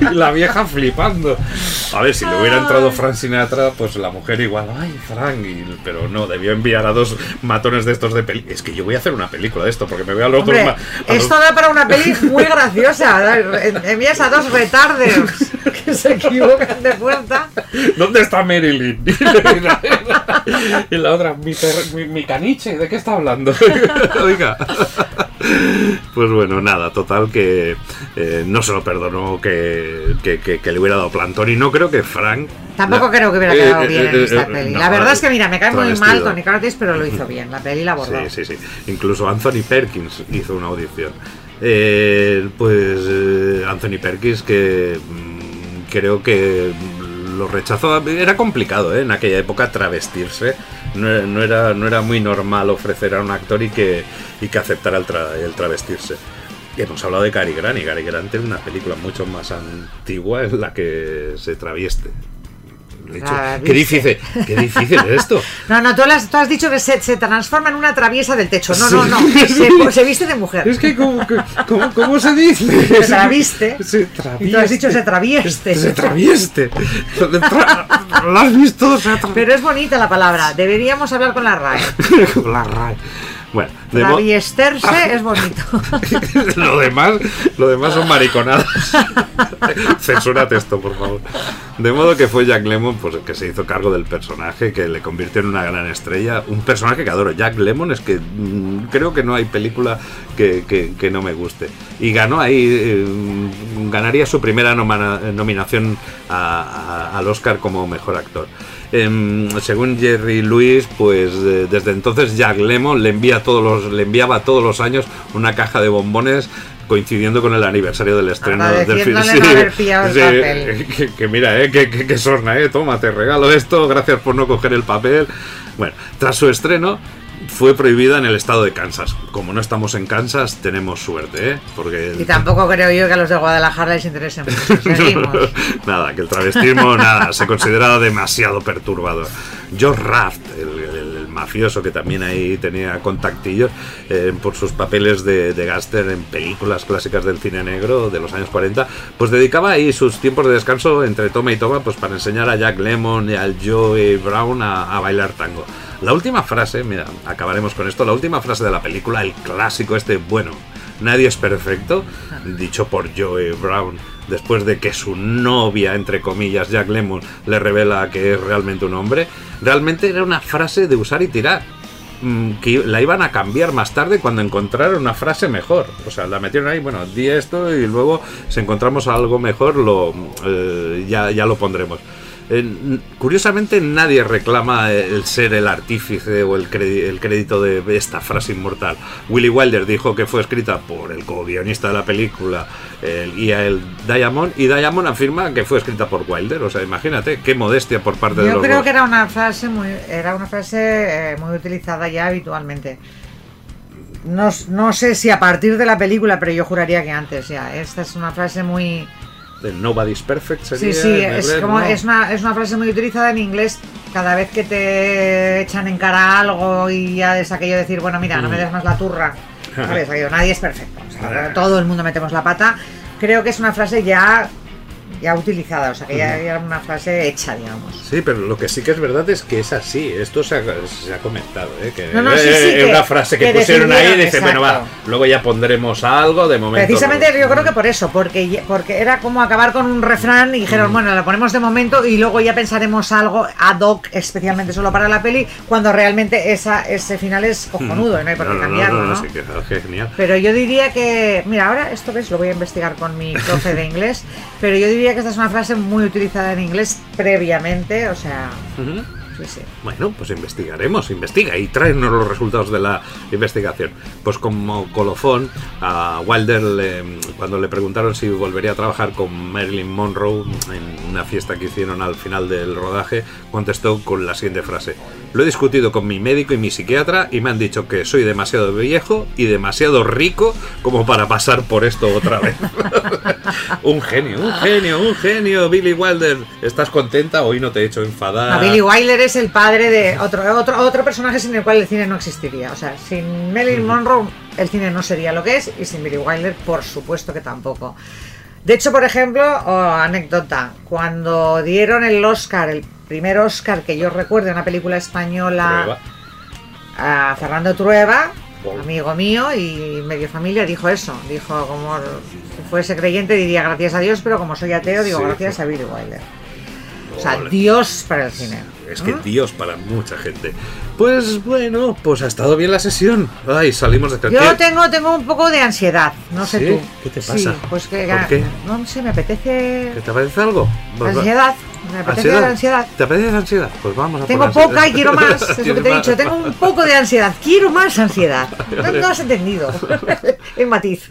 y la- vieja flipando. A ver, si le hubiera entrado Frank Sinatra, pues la mujer igual. Ay, Frank. y- pero no, debió enviar a dos matones de estos de peli. Es que yo voy a hacer una película de esto porque me veo a los Hombre, a los- esto da para una peli muy graciosa. En- Envías a dos retardes que se equivocan de puerta. ¿Dónde está Marilyn? y la otra, mi, mi, mi caniche, ¿de qué está hablando? Oiga. Pues bueno, nada, total que eh, no se lo perdonó que, que, que- que le hubiera dado plantón y no creo que Frank... Tampoco la- creo que hubiera eh, quedado eh, bien eh, en esta eh, peli. no, la verdad es que, mira, me cae muy mal. Tony Curtis, pero lo hizo bien. La peli la abordó. Sí, sí, sí. Incluso Anthony Perkins hizo una audición. Eh, pues eh, Anthony Perkins que mm, creo que lo rechazó. Era complicado ¿eh? en aquella época travestirse. No, era- no era, no era muy normal ofrecer a un actor y que, y que aceptara el, el travestirse. Y hemos hablado de Cary Grant y Cary Grant tiene una película mucho más antigua en la que se travieste. Lo he dicho. Traviste. Qué difícil, qué difícil es esto. No, no, tú, las- tú has dicho que se, se transforma en una traviesa del techo. No, no, no. Se, se viste de mujer. Es que, ¿cómo, cómo, cómo se dice? Se traviste. Se Y tú has dicho se travieste. Se travieste. Tra- ¿Lo has visto? Se Pero es bonita la palabra. Deberíamos hablar con la RAE. La RAE. Bueno, Traviesterse es bonito. lo demás, lo demás son mariconadas. Censúrate esto, por favor. De modo que fue Jack Lemmon pues, que se hizo cargo del personaje, que le convirtió en una gran estrella. Un personaje que adoro. Jack Lemmon es que mm, creo que no hay película que, que- que no me guste. Y ganó ahí, eh, ganaría su primera nomana- nominación a- a- al Oscar como mejor actor. Em, según Jerry Lewis, pues eh, desde entonces Jack Lemmon le envía todos los, le enviaba todos los años una caja de bombones coincidiendo con el aniversario del estreno del film. Papel. Que, que mira, eh, que, que, que sorna, eh, toma, te regalo esto, gracias por no coger el papel. Bueno, tras su estreno fue prohibida en el estado de Kansas. Como no estamos en Kansas, tenemos suerte, ¿eh? Porque Y tampoco creo yo que a los de Guadalajara les interese mucho. Nada, que el travestismo, nada, se considera demasiado perturbador. George Raft, el, el- el mafioso que también ahí tenía contactillos eh, por sus papeles de, de gángster en películas clásicas del cine negro de los años 40, pues dedicaba ahí sus tiempos de descanso entre toma y toma pues para enseñar a Jack Lemmon y al Joey Brown a, a bailar tango. La última frase, mira, acabaremos con esto, la última frase de la película, el clásico este, bueno, nadie es perfecto, dicho por Joey Brown, después de que su novia, entre comillas, Jack Lemmon, le revela que es realmente un hombre, realmente era una frase de usar y tirar. mm, Que la iban a cambiar más tarde cuando encontraron una frase mejor. O sea, la metieron ahí, bueno, di esto y luego si encontramos algo mejor, lo, eh, ya, ya lo pondremos. Eh, curiosamente nadie reclama el ser el artífice o el, el crédito de esta frase inmortal. Willy Wilder dijo que fue escrita por el co-guionista de la película el, y el Diamond, y Diamond afirma que fue escrita por Wilder. O sea, imagínate qué modestia por parte de Yo los creo dos. que era una frase muy, era una frase eh, muy utilizada ya habitualmente. No, no sé si a partir de la película, pero yo juraría que antes ya. Esta es una frase muy. El Nobody's Perfect Sí, sería sí, en es, inglés, como, ¿no? es, una, es una frase muy utilizada en inglés cada vez que te echan en cara algo y ya es aquello de decir, bueno, mira, no me des más la turra. ¿Sabes? Aquello, nadie es perfecto. o sea, todo el mundo metemos la pata. Creo que es una frase ya, ya utilizada, o sea, que ya, ya era una frase hecha, digamos. Sí, pero lo que sí que es verdad es que es así. Esto se ha, se ha comentado, ¿eh? Que No, no, sí, eh, sí, es que- una frase que, que pusieron ahí y decidieron, dice, bueno, va, luego ya pondremos algo de momento. Precisamente pues, yo creo que por eso, porque, porque era como acabar con un refrán y dijeron, bueno, lo ponemos de momento y luego ya pensaremos algo ad hoc especialmente solo para la peli, cuando realmente esa, ese final es cojonudo y no hay por qué no, cambiarlo, no. Pero yo diría que, mira, ahora esto ves, lo voy a investigar con mi profe de inglés, pero yo diría que esta es una frase muy utilizada en inglés previamente, o sea. Sí. Bueno, pues investigaremos, investiga y tráenos los resultados de la investigación. Pues como colofón, a Wilder, le- cuando le preguntaron si volvería a trabajar con Marilyn Monroe en una fiesta que hicieron al final del rodaje, contestó con la siguiente frase. Lo he discutido con mi médico y mi psiquiatra y me han dicho que soy demasiado viejo y demasiado rico como para pasar por esto otra vez. un genio, un genio, un genio, Billy Wilder. ¿Estás contenta? Hoy no te he hecho enfadar. No, Billy Wilder es el padre de otro, otro, otro personaje sin el cual el cine no existiría. O sea, sin Marilyn Monroe el cine no sería lo que es y sin Billy Wilder por supuesto que tampoco. De hecho, por ejemplo, oh, anécdota, cuando dieron el Oscar, el primer Oscar que yo recuerdo, una película española a Fernando Trueba, Wow. amigo mío y medio familia, dijo eso. Dijo, como si fuese creyente diría gracias a Dios, pero como soy ateo digo Sí. gracias a Billy Wilder. O sea. Dios para el cine. Es que. Dios para mucha gente. Pues bueno, pues ha estado bien la sesión. Ay, salimos de Yo ¿Qué? tengo, tengo un poco de ansiedad, no sé ¿Sí? tú. ¿Qué te Sí, pasa? pues que ¿Por qué? no sé, me apetece ¿Que te parece algo? Ansiedad, me apetece la ansiedad. ¿Te apetece la ansiedad? Pues vamos a Tengo poca ansiedad. y quiero más, es lo que ¿Tienes te he dicho, tengo un poco de ansiedad, quiero más ansiedad. No, no has entendido el matiz.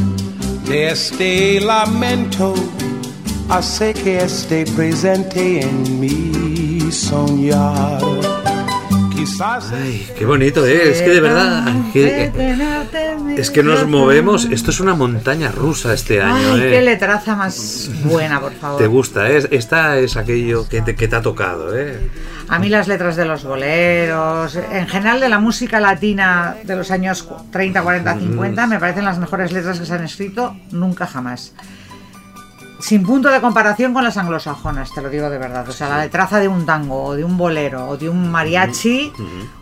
de este lamento hace que esté presente en mi soñar. Quizás Ay, qué bonito, ¿eh? Es que de verdad. que- es que nos movemos. Esto es una montaña rusa este año, Ay, ¿eh? qué letraza más buena, por favor. Te gusta, ¿eh? Esta es aquello que te, que te ha tocado, ¿eh? A mí las letras de los boleros, en general de la música latina de los años 30, 40, 50, me parecen las mejores letras que se han escrito nunca jamás. Sin punto de comparación con las anglosajonas, te lo digo de verdad. O sea, la letraza de un tango, o de un bolero, o de un mariachi,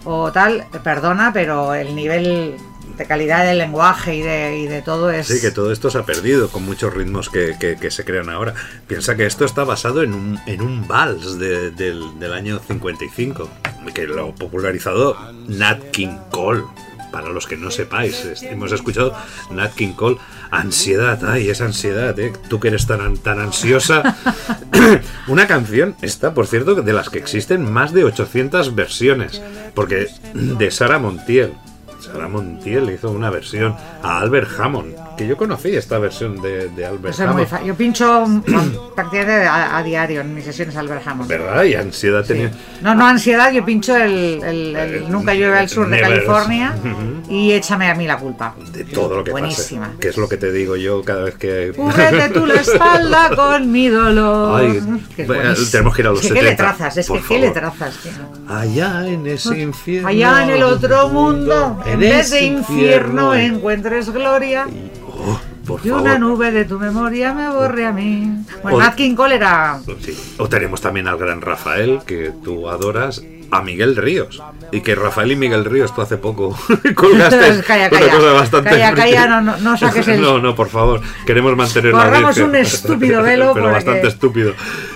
o tal, perdona, pero el nivel de calidad del lenguaje y de, y de todo es... Sí, que todo esto se ha perdido con muchos ritmos que, que- se crean ahora. Piensa que esto está basado en un, en un vals de- del, del año 55, que lo popularizado Nat King Cole. para los que no sepáis, hemos escuchado Nat King Cole, ansiedad, ay, esa ansiedad, ¿eh? Tú que eres tan, tan ansiosa. Una canción, esta, por cierto, de las que existen más de 800 versiones, porque de Sara Montiel. Sara Montiel hizo una versión a Albert Hammond, que yo conocí esta versión de, de Albert muy Hammond. Yo pincho prácticamente a, a diario en mis sesiones Albert Hammond. ¿Verdad? Y ansiedad Sí. tenía. No, no ansiedad, yo pincho el, el- el Eh, Nunca llueve al sur de Never. California y échame a mí la culpa. De todo lo que Buenísima. pasa. Que es lo que te digo yo cada vez que. Cúbrete tú la espalda con mi dolor. Ay, bueno, tenemos que ir a los Es que qué 70, letrazas, es por que qué favor. letrazas. tío. Allá en ese infierno. Allá en el otro mundo, en vez de ese infierno, encuentres gloria. Oh, por Y una favor. nube de tu memoria me borre a mí. Bueno, Nat King Cole era. Sí. O tenemos también al gran Rafael, que tú adoras, a Miguel Ríos. Y que Rafael y Miguel Ríos tú hace poco colgaste Calla, una calla. cosa bastante Calla, calla, no, no, no saques el- No, no, por favor, queremos mantener la Corramos un estúpido velo Pero bastante estúpido.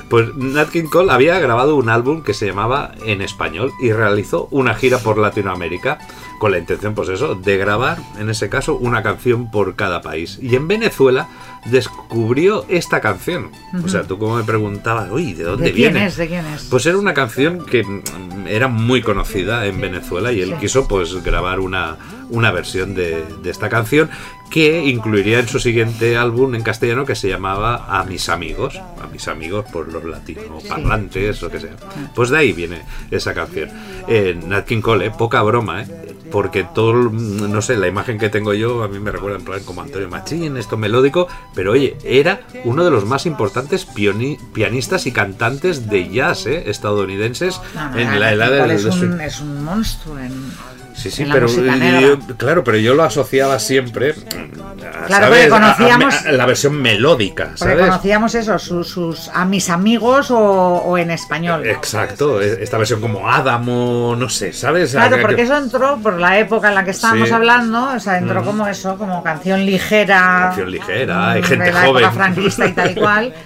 Pues Nat King Cole había grabado un álbum que se llamaba En Español y realizó una gira por Latinoamérica con la intención, pues eso, de grabar, en ese caso, una canción por cada país. Y en Venezuela descubrió esta canción. O sea, tú como me preguntabas, uy, ¿de dónde ¿De quién viene? es? ¿De quién es? Pues era una canción que mm, era muy conocida en Venezuela y él Sí. quiso pues grabar una, una versión de, de esta canción que incluiría en su siguiente álbum en castellano que se llamaba A mis amigos, a mis amigos por los latinos parlantes o que sea. Pues de ahí viene esa canción. Eh, Nat King Cole, eh, poca broma, ¿eh? Porque todo, no sé, la imagen que tengo yo a mí me recuerda en plan como Antonio Machín, esto melódico, pero oye, era uno de los más importantes pianistas y cantantes de jazz ¿eh? estadounidenses No, no, en la edad del es, un, es un monstruo en, Sí, sí, pero yo- claro, pero yo lo asociaba siempre a, Claro, ¿sabes? porque conocíamos- A- a- a la versión melódica, Porque ¿sabes? conocíamos eso, sus, sus a mis amigos o, o en español. Exacto, e- esta versión como Adamo, no sé, ¿sabes? Claro, Que- porque que- eso entró por la época en la que estábamos Sí. hablando, o sea, entró Mm. como eso, como canción ligera. Canción ligera, mm, gente de la joven. época franquista y tal y cual.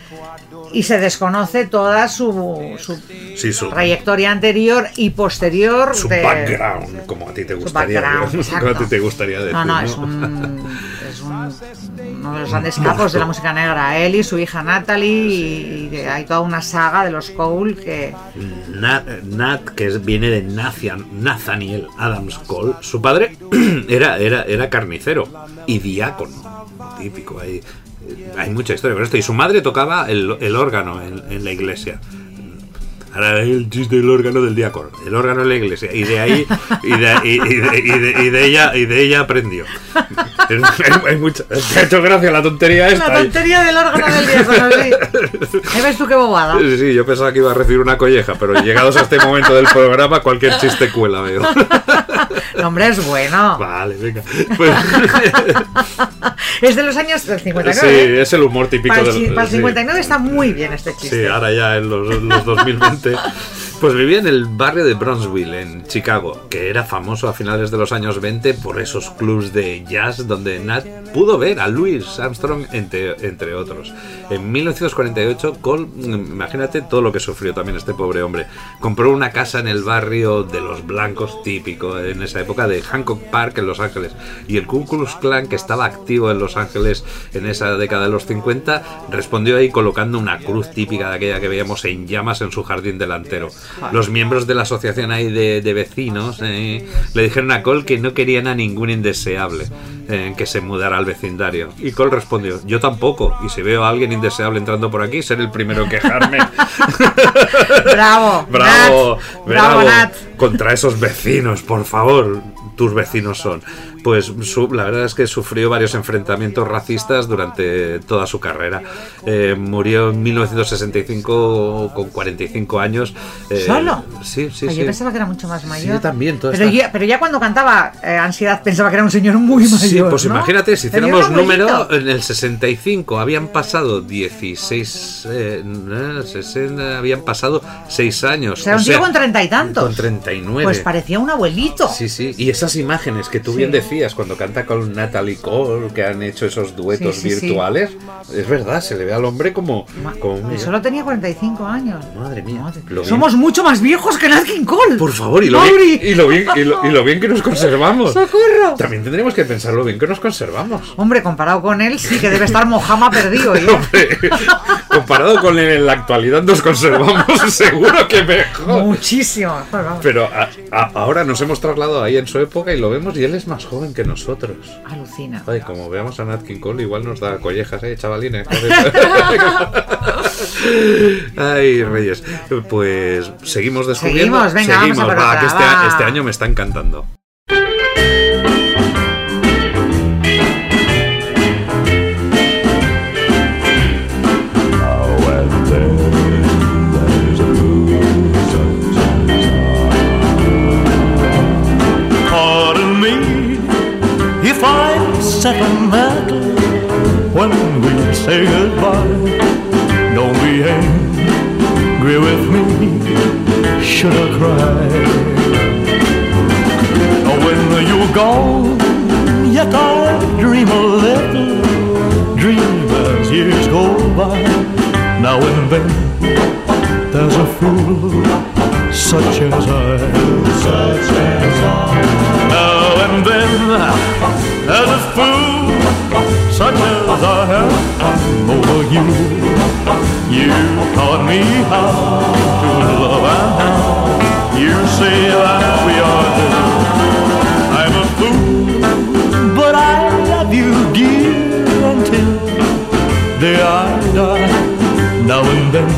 Y se desconoce toda su, su Sí, su, trayectoria anterior y posterior. su de- background, como a ti te gustaría, como a ti te gustaría decir. No, no, es un, es un- uno de los grandes capos de la música negra. Él y su hija Natalie, y, hay toda una saga de los Cole que. Nat, Nat, que viene de Nathan- Nathaniel Adams Cole, su padre era, era, era carnicero y diácono. Típico, hay, hay mucha historia con esto. Y su madre tocaba el, el órgano en, en la iglesia. Ahora el chiste del órgano del diácono, el órgano en la iglesia. Y de ahí, y de, y- y de- y de- y de ella, y de ella aprendió. Hay, mucha, te ha hecho gracia la tontería esta. La tontería del órgano del diácono, sí. Ahí ves tú qué bobada. Sí, sí, yo pensaba que iba a recibir una colleja, pero llegados a este momento del programa, cualquier chiste cuela, veo. El hombre es bueno. Vale, venga. Pues, Es de los años del 59. sí, ¿eh? es el humor típico del para el sí. 59 está muy bien este Sí, chiste. ahora ya en los, los 2020. Pues vivía en el barrio de Bronzeville, en Chicago, que era famoso a finales de los años 20 por esos clubs de jazz donde Nat pudo ver a Louis Armstrong, entre, entre otros. En 1948, Cole, imagínate todo lo que sufrió también este pobre hombre. Compró una casa en el barrio de los blancos, típico en esa época, de Hancock Park, en Los Ángeles. Y el Ku Klux Klan, que estaba activo en Los Ángeles en esa década de los 50, respondió ahí colocando una cruz típica de aquella que veíamos en llamas en su jardín delantero. Los miembros de la asociación ahí de, de vecinos eh, le dijeron a Cole que no querían a ningún indeseable eh, que se mudara al vecindario. Y Cole respondió, yo tampoco, y si veo a alguien indeseable entrando por aquí, seré el primero en quejarme. Bravo. Bravo, Nat. bravo. Bravo, Nat. Contra esos vecinos, por favor. Tus vecinos son. Pues su- la verdad es que sufrió varios enfrentamientos racistas durante toda su carrera. Eh, murió en 1965 con 45 años. eh, ¿Solo? Sí, sí, Ay, sí. Yo pensaba que era mucho más mayor. yo también, Pero, ya, pero ya cuando cantaba eh, Ansiedad pensaba que era un señor muy mayor. Sí, pues ¿no? imagínate, si hiciéramos número, en el 65 habían pasado 16, eh, eh, 60, habían pasado 6 años. O sea, un tío con treinta y tantos. Con 39. Pues parecía un abuelito. Sí, sí, y esas imágenes que tú Sí. bien decías cuando canta con Natalie Cole, que han hecho esos duetos Sí, sí, sí. virtuales, es verdad, se le ve al hombre como, como y solo tenía 45 años. Madre mía. lo bien- Somos mucho más viejos que Nat King Cole. Por favor, y lo, bien, y, lo bien, y, lo, y lo bien que nos conservamos. ¡Socorro! También tendremos que pensar lo bien que nos conservamos. Hombre, comparado con él, sí que debe estar Mojama perdido. ¿eh? Hombre, comparado con él en la actualidad nos conservamos seguro que mejor. Muchísimo. Pero a- a- ahora nos hemos trasladado ahí en su época y lo vemos y él es más joven que nosotros. Alucina. Como veamos a Nat King Cole, igual nos da collejas, eh, chavalines. Ay, Reyes. Pues seguimos descubriendo. Seguimos, venga, vamos a por va, que este, este año me está encantando. I'm sentimental when we say goodbye. Don't be angry with me, should I cry? When you're gone, yet I dream a little, dream as years go by. Now and then, there's a fool such as I. Such as I. Now and then, as a fool such as I am over you. You taught me how to love and you say that we are two. I'm a fool, but I love you, dear, until the day I die. Now and then,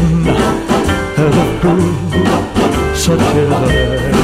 as a fool such as I.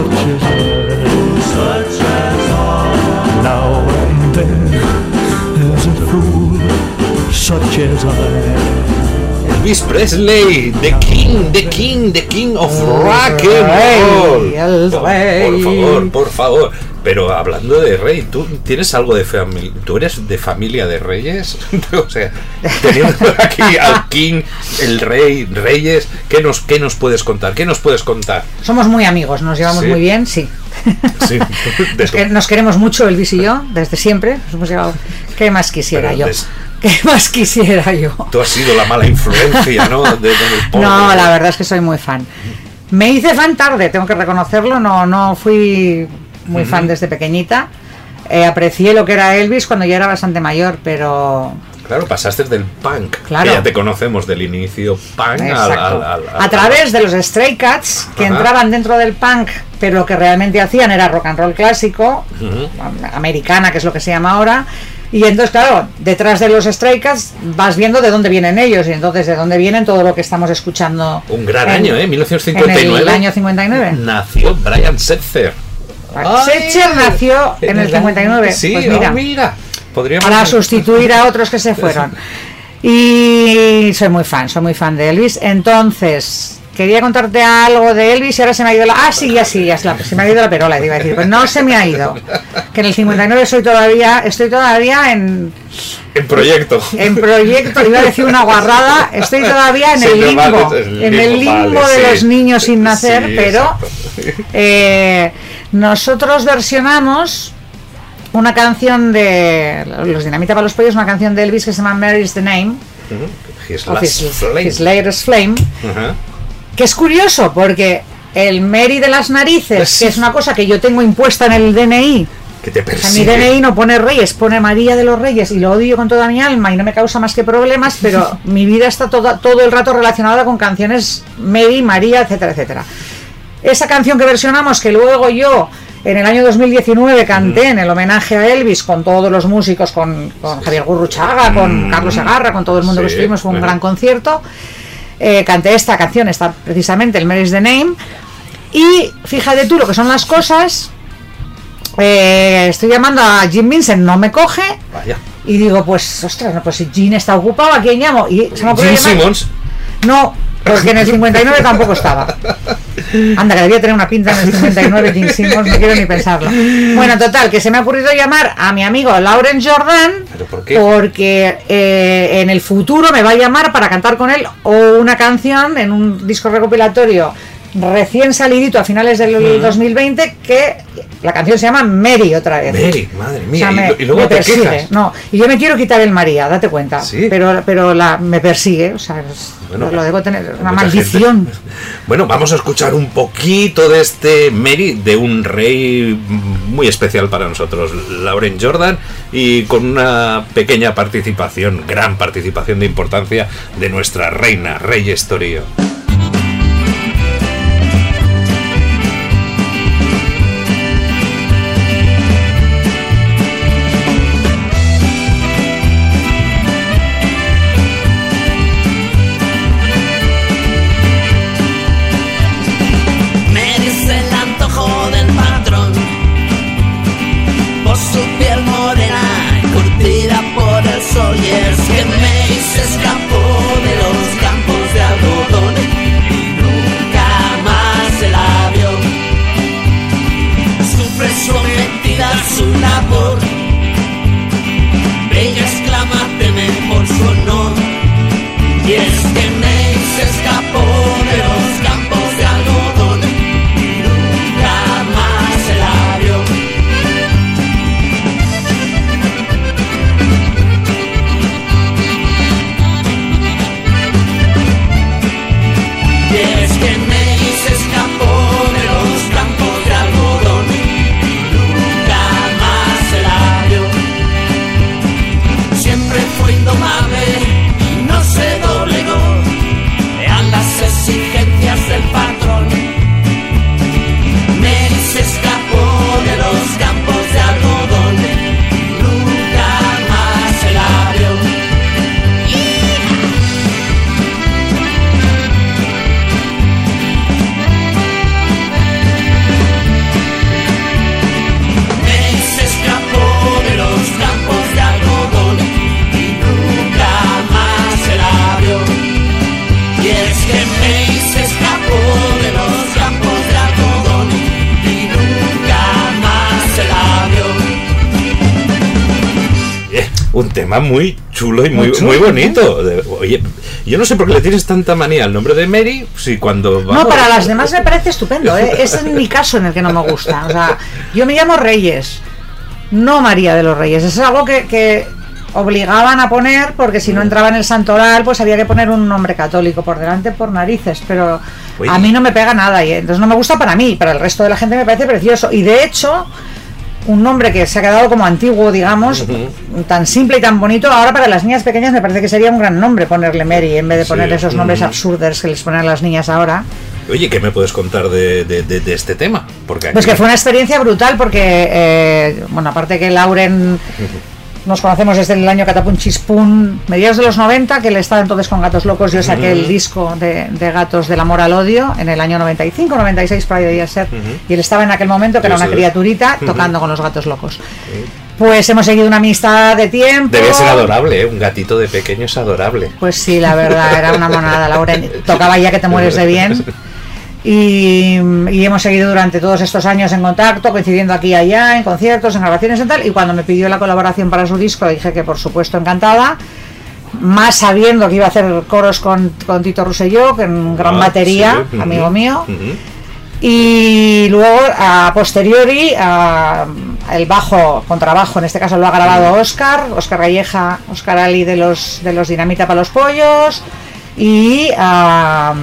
such as I. Such as I. Now and then, there's a fool such as I. Elvis Presley, The King, The King, The King of Rock and Roll. Por favor, por favor. Pero hablando de rey, ¿tú tienes algo de familia? ¿Tú eres de familia de reyes? o sea, teniendo aquí al King, el rey, reyes, ¿qué nos, qué nos puedes contar? ¿Qué nos puedes contar? Somos muy amigos, nos llevamos Sí. muy bien, sí. Sí, de Nos, que- nos queremos mucho, Elvis y yo, desde siempre. Nos hemos llevado- ¿Qué más quisiera Pero yo? des- ¿Qué más quisiera yo? Tú has sido la mala influencia, ¿no? De, del pobre. No, la verdad es que soy muy fan. Me hice fan tarde, tengo que reconocerlo, no, no fui muy fan desde pequeñita. Eh, aprecié lo que era Elvis cuando ya era bastante mayor, pero Claro, pasaste del punk, Claro. que ya te conocemos del inicio punk al, a través de los Stray Cats que Ajá. entraban dentro del punk, pero lo que realmente hacían era rock and roll clásico, americana, que es lo que se llama ahora. Y entonces, claro, detrás de los Stray Cats vas viendo de dónde vienen ellos y entonces de dónde vienen todo lo que estamos escuchando. Un gran en- año, ¿eh? En 1959. el año 59. Nació Brian Setzer. Setzer nació en el 59. Sí, pues oh, mira, mira. Podríamos... para sustituir a otros que se fueron. Y soy muy fan, soy muy fan de Elvis. Entonces, quería contarte algo de Elvis y ahora se me ha ido la. Ah, sí, ya sí, ya se, la- se me ha ido la perola, te iba a decir. Pues no se me ha ido. Que en el 59 soy todavía, estoy todavía en, En proyecto. en proyecto, iba a decir una guarrada, estoy todavía en Sí, el no, limbo, vale, el en el limbo, vale, de sí. los niños sin nacer, Sí, pero eh, nosotros versionamos una canción de los Dinamita para los Pollos, una canción de Elvis que se llama Mary's the Name, His last his, flame. his latest flame, que es curioso porque el Mary de las narices, que es una cosa que yo tengo impuesta en el DNI Que te O sea, mi persigue. DNI no pone Reyes, pone María de los Reyes y lo odio con toda mi alma y no me causa más que problemas, pero mi vida está toda, todo el rato relacionada con canciones Mary, María, etcétera, etcétera. Esa canción que versionamos, que luego yo en el año 2019 canté en el homenaje a Elvis con todos los músicos, con, con Javier Gurruchaga, con. Carlos Agarra, con todo el mundo que estuvimos, fue un bueno. gran concierto. Eh, canté esta canción, está precisamente el Mary's the Name. Y fíjate tú lo que son las cosas. Eh, estoy llamando a Jim Vincent, no me coge. Vaya. Y digo, pues, ostras, no, pues si Jim está ocupado, ¿a quién llamo? Y se me Gene llamar- Simmons. No, porque en el 59 tampoco estaba. Anda, que debía tener una pinta en el 59 Gene Simmons, no quiero ni pensarlo. Bueno, total, que se me ha ocurrido llamar a mi amigo Lauren Jordan. ¿Pero por qué? Porque eh, en el futuro me va a llamar para cantar con él o una canción en un disco recopilatorio recién salidito a finales del 2020 que la canción se llama Mary otra vez. Mary, madre O mía. sea, me, y, luego me te persigue. quejas. No, y yo me quiero quitar el María, date cuenta. Sí. Pero, pero la, me persigue, o sea, Bueno, lo debo tener, una maldición. gente. Bueno, vamos a escuchar un poquito de este Mary de un rey muy especial para nosotros, Lauren Jordan, y con una pequeña participación, gran participación de importancia de nuestra reina, Rey Estorio. Y muy chulo y muy, Muy chulo, muy bonito. Oye, yo no sé por qué le tienes tanta manía al nombre de Mary si cuando No, para las demás me parece estupendo, ¿eh? Es mi caso en el que no me gusta. O sea, yo me llamo Reyes, no María de los Reyes. Eso es algo que, que obligaban a poner porque si no entraba en el santoral, pues había que poner un nombre católico por delante por narices. Pero Oye. a mí no me pega nada y entonces no me gusta para mí, para el resto de la gente me parece precioso. Y de hecho, un nombre que se ha quedado como antiguo, digamos, tan simple y tan bonito, ahora para las niñas pequeñas me parece que sería un gran nombre ponerle Mary en vez de Sí. poner esos nombres Mm. absurdos que les ponen a las niñas ahora. Oye, ¿qué me puedes contar de, de- de- de este tema? Porque Pues que fue una experiencia brutal porque, eh, bueno, aparte que Lauren nos conocemos desde el año Catapunchispun, mediados de los 90, que él estaba entonces con Gatos Locos, yo saqué el disco de, de Gatos del Amor al Odio en el año 95, 96 por ahí debía ser, y él estaba en aquel momento que era una criaturita tocando con los Gatos Locos. Pues hemos seguido una amistad de tiempo. Debe ser adorable, ¿eh? Un gatito de pequeño es adorable. Pues sí, la verdad, era una monada, Lauren. Tocaba ya que te mueres de bien. Y, y hemos seguido durante todos estos años en contacto, coincidiendo aquí y allá, en conciertos, en grabaciones y tal. Y cuando me pidió la colaboración para su disco, dije que por supuesto encantada. Más sabiendo que iba a hacer coros con, con Tito Rosselló, que en gran Ah, batería, sí, amigo mío. Y luego, a posteriori, a- el bajo, contrabajo, en este caso lo ha grabado Oscar, Oscar Galleja, Oscar Ali de los, de los Dinamita para los Pollos. Y a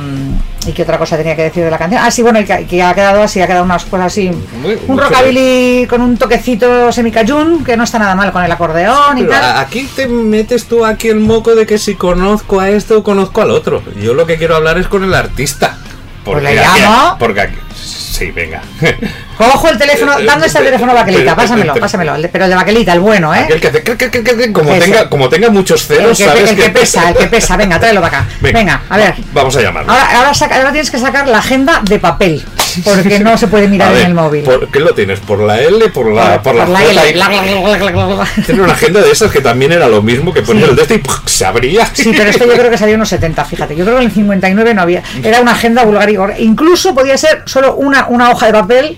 ¿Y qué otra cosa tenía que decir de la canción? Ah, sí, bueno, y que, que ha quedado así, ha quedado unas cosas así. Muy- un rockabilly con un toquecito semicayún, que no está nada mal con el acordeón y tal. aquí te metes tú aquí el moco de que si conozco a este o conozco al otro. Yo lo que quiero hablar es con el artista. Pues le aquí-. Porque aquí. Sí, venga. Cojo el teléfono, ¿dónde está el teléfono Baquelita? Pero- Pásamelo, pásamelo. el Pero el de Baquelita, el bueno, ¿eh? Aquel que hace. crac, crac, crac, Como Ese. tenga, como tenga muchos El ceros, que, sabes el que pesa, el que pesa. Venga, tráelo para acá. Venga, a ver. Vamos a llamarlo. Ahora, ahora, saca- ahora tienes que sacar la agenda de papel, porque no se puede mirar ver, en el móvil. ¿Por qué lo tienes? ¿Por la L? ¿Por la, por, la, J? L. Y-. Tiene una agenda de esas que también era lo mismo que Sí. el de este y ¡puf! se abría. Sí, pero esto yo creo que salió en los 70, fíjate. Yo creo que en el 59 no había. Era una agenda vulgar y gor- Incluso podía ser solo una, una hoja de papel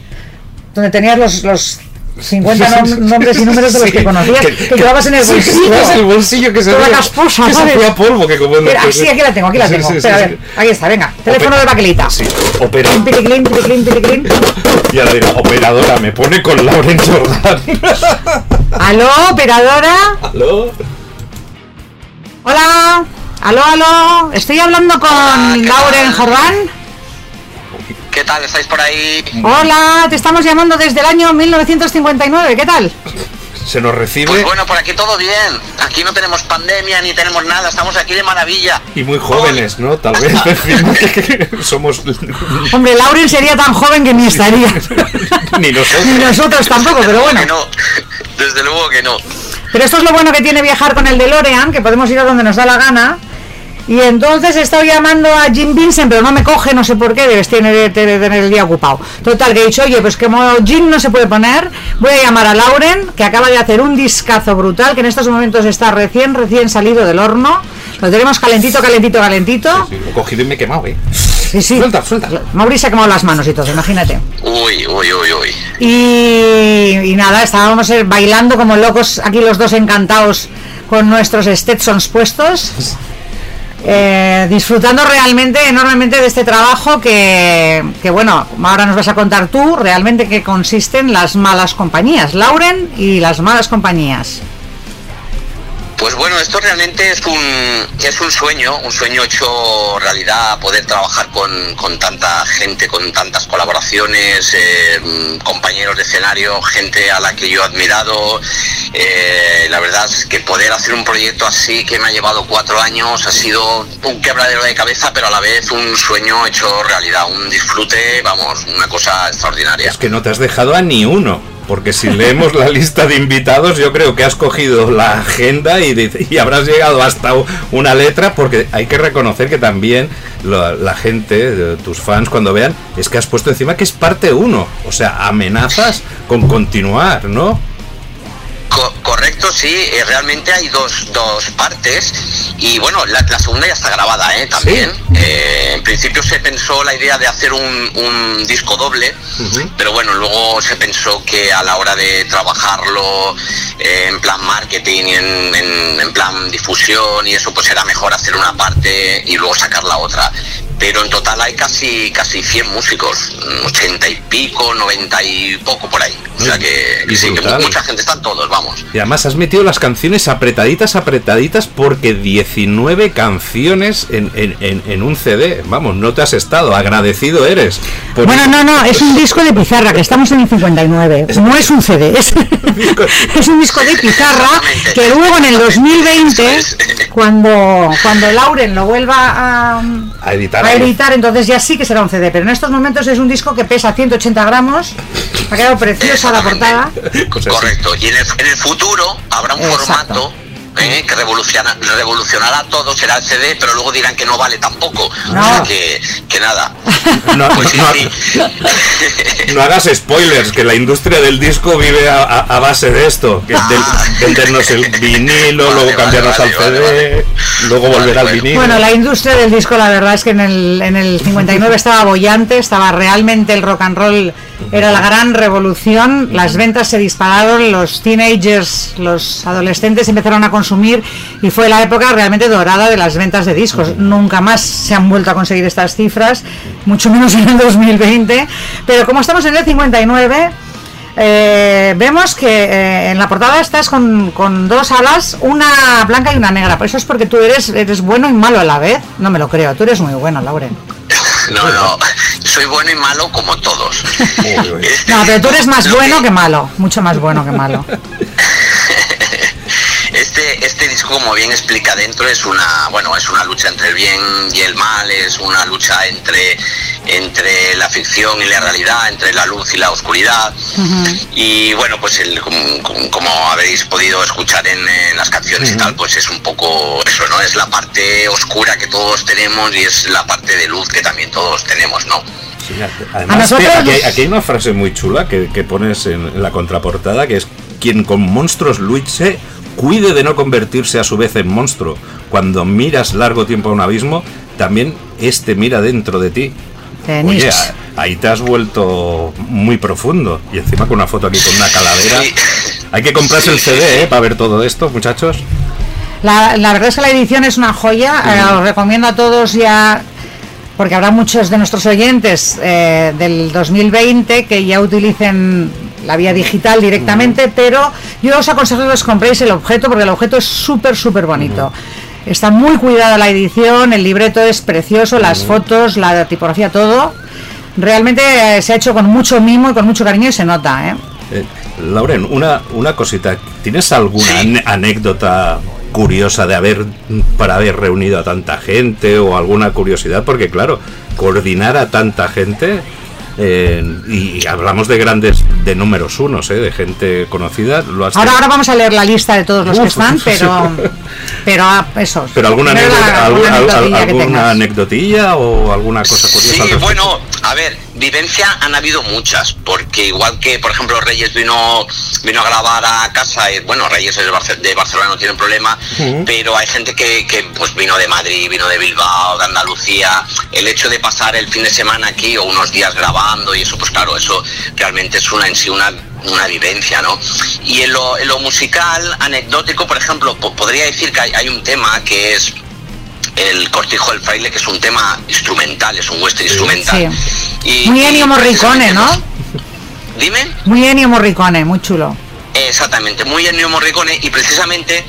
donde tenías los, los 50 nom- nombres y números de los Sí, que conocías que, llevabas en el sí, bolsillo. es el bolsillo que se Toda casposa, que se ¿sabes? hacía polvo que como que- sí, aquí la tengo, aquí la Sí, tengo. sí, sí, Espera, a sí. ver, ahí está, venga. Teléfono Ope- de baquelita. Sí, opera. Y ahora dirá, operadora, me pone con Lauren Jordan. Aló, operadora. ¿Aló? Hola. Aló, aló. Estoy hablando con Lauren Jordán. ¿Qué tal? ¿Estáis por ahí? Hola, te estamos llamando desde el año 1959. ¿Qué tal? Se nos recibe Pues bueno, por aquí todo bien. Aquí no tenemos pandemia ni tenemos nada. Estamos aquí de maravilla. y muy jóvenes, ¿no? Tal vez, somos Hombre, Lauren sería tan joven que ni estaría. ni nosotros. Ni nosotros tampoco, pero bueno. No. Desde luego que no. Pero esto es lo bueno que tiene viajar con el DeLorean, que podemos ir a donde nos da la gana. Y entonces he estado llamando a Jim Vincent, pero no me coge, no sé por qué, debes tener, tener- tener el día ocupado. Total, que he dicho, oye, pues como Jim no se puede poner, voy a llamar a Lauren, que acaba de hacer un discazo brutal, que en estos momentos está recién, recién salido del horno. Lo tenemos calentito, calentito, calentito. Sí, lo he cogido y me he quemado, ¿eh? Sí, sí. Suelta, suelta. Mauri se ha quemado las manos y todo, imagínate. Uy, uy, uy, uy. Y, y nada, estábamos eh, bailando como locos, aquí los dos encantados con nuestros Stetsons puestos, eh, disfrutando realmente, enormemente de este trabajo que, que, bueno, ahora nos vas a contar tú realmente qué consisten las malas compañías, Lauren y las malas compañías. Pues bueno, esto realmente es un, es un sueño, un sueño hecho realidad, poder trabajar con, con tanta gente, con tantas colaboraciones, eh, compañeros de escenario, gente a la que yo he admirado. Eh, la verdad es que poder hacer un proyecto así que me ha llevado cuatro años ha sido un quebradero de cabeza, pero a la vez un sueño hecho realidad, un disfrute, vamos, una cosa extraordinaria. Es que no te has dejado a ni uno. Porque si leemos la lista de invitados, yo creo que has cogido la agenda y, habrás llegado hasta una letra, porque hay que reconocer que también la, la gente, eh, tus fans, cuando vean, es que has puesto encima que es parte uno. O sea, amenazas con continuar, ¿no? Co- correcto, sí, eh, realmente hay dos, dos partes y bueno, la, la segunda ya está grabada ¿eh? también. Eh, en principio se pensó la idea de hacer un, un disco doble, pero bueno, luego se pensó que a la hora de trabajarlo eh, en plan marketing y en, en- en plan difusión y eso, pues era mejor hacer una parte y luego sacar la otra. Pero en total hay casi casi 100 músicos, mm, 80 y pico, 90 y poco por ahí. O sea que, que sí, que mucha gente están todos, vamos. Y además has metido las canciones apretaditas, apretaditas, porque 19 canciones en, en- en- en un CD. Vamos, no te has estado, agradecido eres. por- Bueno, no, no, es un disco de pizarra, que estamos en el 59. No es un CD, es, es un disco de pizarra que luego en el 2020, cuando, cuando Lauren lo vuelva a, A editar. A editar, entonces ya sí que será un CD. Pero en estos momentos es un disco que pesa 180 gramos. Ha quedado preciosa la portada. Correcto. Y en el, en el futuro habrá un Exacto. formato eh, que revoluciona, revolucionará todo, será el CD, pero luego dirán que no vale tampoco. O sea que, que nada. No, Pues no- sí. No hagas spoilers, que la industria del disco vive a, a- a base de esto. Que del- vendernos el vinilo, luego cambiarnos vale, al vale, CD, luego volver al vinilo. Bueno, la industria del disco, la verdad es que en el, en el 59 estaba bollante, estaba realmente el rock and roll, era la gran revolución, las ventas se dispararon, los teenagers, los adolescentes empezaron a consumir y fue la época realmente dorada de las ventas de discos. Nunca más se han vuelto a conseguir estas cifras, mucho menos en el 2020, pero como estamos en el 59... eh, vemos que eh, en la portada estás con, con dos alas, una blanca y una negra. Por eso es porque tú eres, eres bueno y malo a la vez. No me lo creo, tú eres muy bueno, Lauren. No, no, soy bueno y malo como todos. No, pero tú eres más lo bueno que- que malo, mucho más bueno que malo. Este, este disco, como bien explica dentro, es una, bueno, es una lucha entre el bien y el mal, es una lucha entre, entre la ficción y la realidad, entre la luz y la oscuridad. Y bueno, pues el, como, como- como habéis podido escuchar en, en las canciones y tal, pues es un poco eso, ¿no? Es la parte oscura que todos tenemos y es la parte de luz que también todos tenemos, ¿no? Sí, además, te- aquí, hay, nos- aquí hay una frase muy chula que, que pones en, en la contraportada que es quien con monstruos luche cuide de no convertirse a su vez en monstruo. Cuando miras largo tiempo a un abismo, también este mira dentro de ti. Oye, ahí te has vuelto muy profundo. Y encima con una foto aquí con una calavera. Sí. Hay que comprarse el CD. ¿eh? Para ver todo esto, muchachos. La, la verdad es que la edición es una joya, eh, os recomiendo a todos ya, porque habrá muchos de nuestros oyentes eh, del 2020 que ya utilicen la vía digital directamente, pero yo os aconsejo que os compréis el objeto, porque el objeto es súper, súper bonito. Está muy cuidada la edición, el libreto es precioso, las fotos, la tipografía, todo. Realmente eh, se ha hecho con mucho mimo y con mucho cariño y se nota, ¿eh? Eh, Lauren, una, una cosita. ¿Tienes alguna anécdota curiosa de haber para haber reunido a tanta gente o alguna curiosidad? Porque claro, coordinar a tanta gente eh, y hablamos de grandes, de números unos, eh, de gente conocida. Lo has Ahora, ahora vamos a leer la lista de todos los que Uf, están, uf, pero, pero ah, eso. Pero alguna anécdota, que alguna tengas. anecdotilla o alguna cosa curiosa. Sí, bueno, a ver, vivencia han habido muchas, porque igual que, por ejemplo, Reyes vino vino a grabar a casa, y, bueno, Reyes es de, Barce- de Barcelona, no tiene problema, pero hay gente que, que, pues vino de Madrid, vino de Bilbao, de Andalucía, el hecho de pasar el fin de semana aquí o unos días grabando y eso, pues claro, eso realmente es una en sí una una vivencia, ¿no? Y en lo, en lo musical, anecdótico, por ejemplo, po- podría decir que hay, hay un tema que es el Cortijo del Fraile, que es un tema instrumental, es un western instrumental. Y- Muy Ennio Morricone, ¿no? Dime. Muy Ennio Morricone, muy chulo. Exactamente, muy Ennio Morricone y precisamente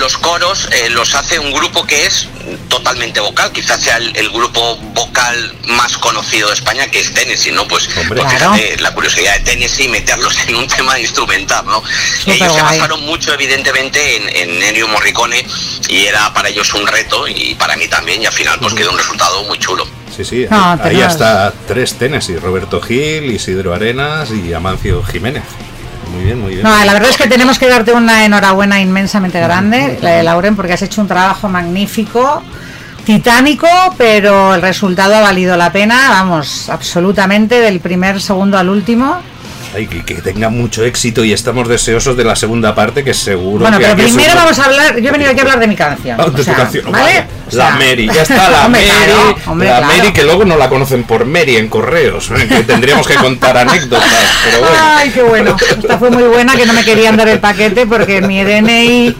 los coros eh, los hace un grupo que es totalmente vocal, quizás sea el, el grupo vocal más conocido de España que es Tennessee, ¿no? Pues, Hombre. pues Claro. fíjate, la curiosidad de Tennessee meterlos en un tema instrumental, ¿no? Ellos se basaron mucho evidentemente en, en Ennio Morricone y era para ellos un reto y para mí también y al final pues quedó un resultado muy chulo. Sí, sí, No, ahí, ahí hasta tres Tennessee, Roberto Gil, Isidro Arenas y Amancio Jiménez. Muy bien, muy bien. No, la verdad es que tenemos que darte una enhorabuena inmensamente grande, la de Lauren, porque has hecho un trabajo magnífico, titánico, pero el resultado ha valido la pena, vamos, absolutamente, del primer segundo al último. Ay, que, que tenga mucho éxito y estamos deseosos de la segunda parte que seguro Bueno, que pero aquí es primero vamos a hablar, yo he venido aquí a hablar de mi canción. Ah, de o tu sea, canción, ¿vale? vale. O sea, la Mary, ya está la hombre, Mary, claro, hombre, la claro. Mary que luego no la conocen por Mary en correos, ¿eh? que tendríamos que contar anécdotas, pero bueno. Ay, qué bueno. Esta fue muy buena que no me querían dar el paquete porque mi DNI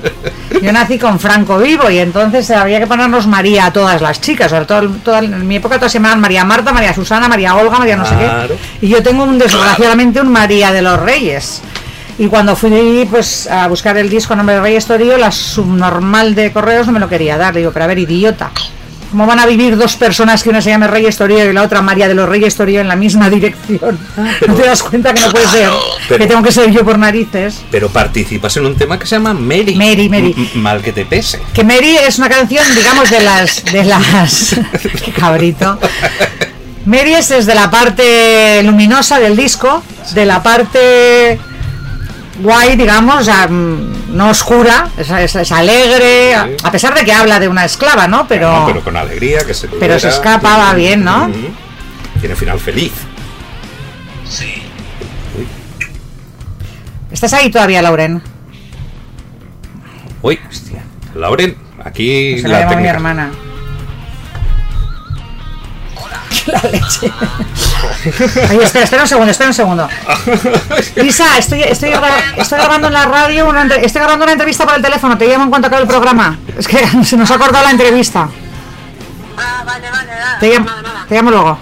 yo nací con Franco vivo y entonces había que ponernos María a todas las chicas. Todo- toda- en mi época todas se llamaban María Marta, María Susana, María Olga, María no sé qué. Y yo tengo un desgraciadamente un María de los Reyes. Y cuando fui pues a buscar el disco Nombre de Reyes Torío, la subnormal de correos no me lo quería dar. Le digo, pero a ver, idiota. ¿Cómo van a vivir dos personas que una se llame Reyes Torío y la otra María de los Reyes Torío en la misma dirección? ¿No te das cuenta que no puede ser? Pero- que tengo que ser yo por narices. Pero participas en un tema que se llama Mary. Mary, Mary. M- Mal que te pese. Que Mary es una canción, digamos, de las. de las. Qué cabrito. Mary es desde la parte luminosa del disco, de la parte guay, digamos, o sea, mm, no oscura, es, es- es alegre, a, a pesar de que habla de una esclava, ¿no? Pero, No, pero con alegría, que se pero se escapa, va bien, ¿no? Tiene final feliz. Sí. ¿Estás ahí todavía, Lauren? Uy, hostia. Lauren, aquí Se la mi hermana. La leche. Ay, espera, espera un segundo, espera un segundo. Lisa, estoy, estoy, gra- estoy grabando en la radio, una estoy grabando una entrevista por el teléfono, te llamo en cuanto acabe el programa. Es que se nos ha cortado la entrevista. Ah, vale, vale, nada, Te llamo, nada, nada. te llamo luego.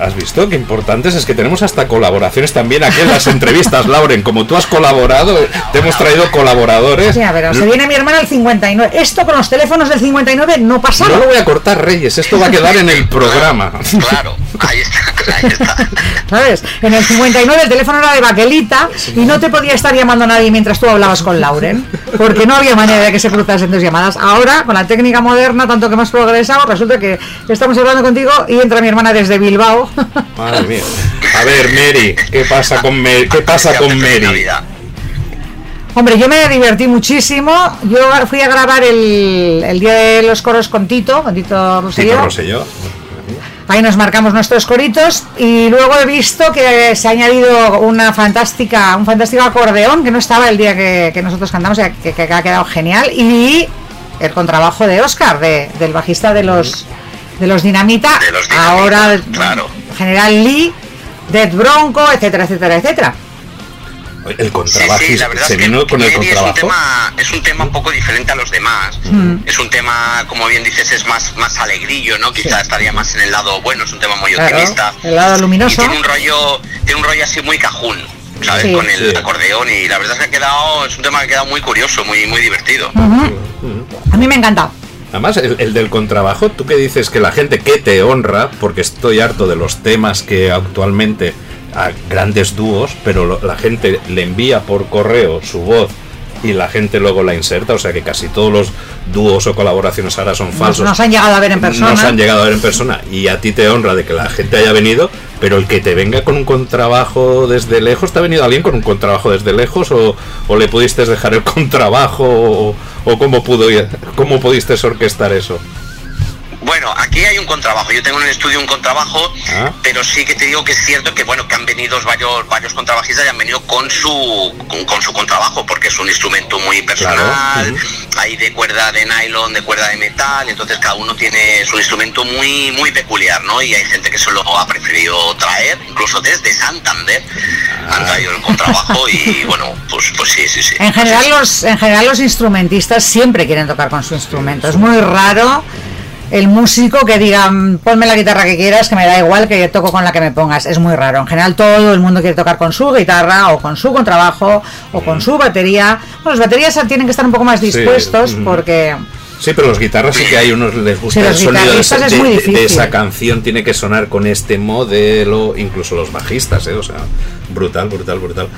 ¿Has visto qué importantes? Es que tenemos hasta colaboraciones también aquí en las entrevistas, Lauren. Como tú has colaborado, te hemos traído colaboradores. Sí, a ver, se viene mi hermana el 59. Esto con los teléfonos del 59 no pasaba. No lo voy a cortar, Reyes. Esto va a quedar en el programa. Claro, ahí está, ahí está. ¿Sabes? En el 59 el teléfono era de baquelita y no te podía estar llamando nadie mientras tú hablabas con Lauren, porque no había manera de que se cruzasen tus llamadas. Ahora, con la técnica moderna, tanto que hemos progresado, resulta que estamos hablando contigo y entra mi hermana desde Bilbao. Madre mía. A ver, Mary, ¿qué pasa con Mary? ¿Qué pasa con Mary? Hombre, yo me divertí muchísimo. Yo fui a grabar el, el día de los coros con Tito, con Tito Rosselló. Tito Rosselló. Ahí nos marcamos nuestros coritos y luego he visto que se ha añadido una fantástica, un fantástico acordeón que no estaba el día que, que nosotros cantamos, que, que ha quedado genial y el contrabajo de Oscar, de, del bajista de los de los Dinamita, De los Dinamita, ahora claro. General Lee, Dead Bronco, etcétera, etcétera, etcétera. El contrabajo. Sí, sí, la verdad se es que vino con el Mary es un, contrabajo. tema, es un tema un poco diferente a los demás. Mm. Es un tema, como bien dices, es más, más alegrillo, ¿no? Quizá estaría más en el lado bueno, es un tema muy Claro, optimista. el lado luminoso. Y tiene un rollo, tiene un rollo así muy cajún, ¿sabes? Sí. Con el Sí. acordeón y la verdad es que ha quedado, es un tema que ha quedado muy curioso, muy, muy divertido. A mí me ha encantado. Además, el, el del contrabajo, tú que dices que la gente que te honra, porque estoy harto de los temas que actualmente a grandes dúos, pero lo- la gente le envía por correo su voz y la gente luego la inserta, o sea que casi todos los dúos o colaboraciones ahora son Nos, falsos. nos han llegado a ver en persona. Nos han llegado a ver en persona y a ti te honra de que la gente haya venido, pero el que te venga con un contrabajo desde lejos, ¿te ha venido alguien con un contrabajo desde lejos o, o le pudiste dejar el contrabajo o, o cómo, pudo, cómo pudiste orquestar eso? Bueno, aquí hay un contrabajo. Yo tengo en el estudio un contrabajo, Ah. pero sí que te digo que es cierto que bueno que han venido varios varios contrabajistas y han venido con su con, con su contrabajo porque es un instrumento muy personal. Claro, Hay de cuerda de nylon, de cuerda de metal, entonces cada uno tiene su instrumento muy muy peculiar, ¿no? Y hay gente que se lo ha preferido traer, incluso desde Santander han traído el contrabajo y bueno, pues pues sí, sí, sí. En general, los, en general los instrumentistas siempre quieren tocar con su instrumento. Es muy raro el músico que diga, "Mm, ponme la guitarra que quieras, que me da igual que yo toco con la que me pongas. Es muy raro. En general todo el mundo quiere tocar con su guitarra o con su contrabajo o con su batería. Bueno, los baterías tienen que estar un poco más dispuestos porque... Sí, pero los guitarras sí que hay unos les gusta Sí, el sonido de, esa- de- de- de esa canción tiene que sonar con este modelo, incluso los bajistas, ¿eh? o sea, brutal, brutal, brutal.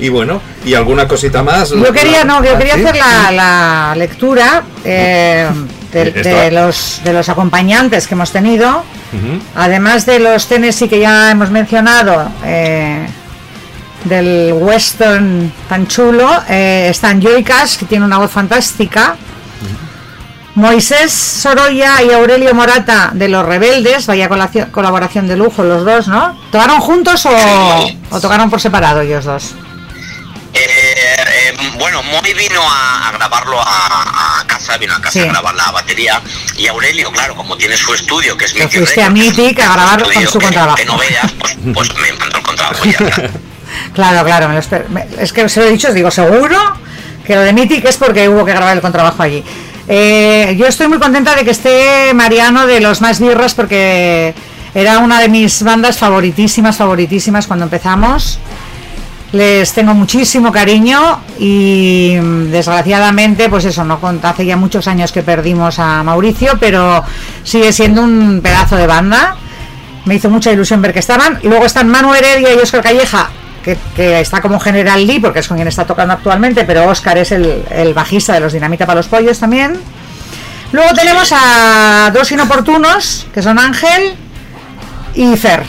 Y bueno, y alguna cosita más. Yo quería, no, yo ¿Ah, quería hacer la, la lectura eh, de, los, de los acompañantes que hemos tenido. Además de los Tennessee que ya hemos mencionado, eh, del western tan chulo, eh, están Cash, que tiene una voz fantástica. Moisés Sorolla y Aurelio Morata de Los Rebeldes, vaya colaboración de lujo los dos, ¿no? ¿Tocaron juntos o, o tocaron por separado ellos dos? Eh, bueno, Moy vino a, a grabarlo a, a casa, vino a casa Sí. a grabar la batería y Aurelio, claro, como tiene su estudio que es Mythic fuiste a Records, Mythic a grabar con su que- contrabajo. Que no veas, pues, pues me el contrabajo ya. claro. Claro, claro, me lo me- es que se lo he dicho, os digo, seguro que lo de Mythic es porque hubo que grabar el contrabajo allí. Eh, yo estoy muy contenta de que esté Mariano de los Más Birras porque era una de mis bandas favoritísimas, favoritísimas cuando empezamos. Les tengo muchísimo cariño y mm, desgraciadamente, pues eso, no hace ya muchos años que perdimos a Mauricio, pero sigue siendo un pedazo de banda. Me hizo mucha ilusión ver que estaban. Luego están Manu Heredia y Oscar Calleja, que, que está como General Lee, porque es con quien está tocando actualmente, pero Oscar es el, el bajista de los Dinamita para los Pollos también. Luego tenemos a dos inoportunos, que son Ángel y Fer,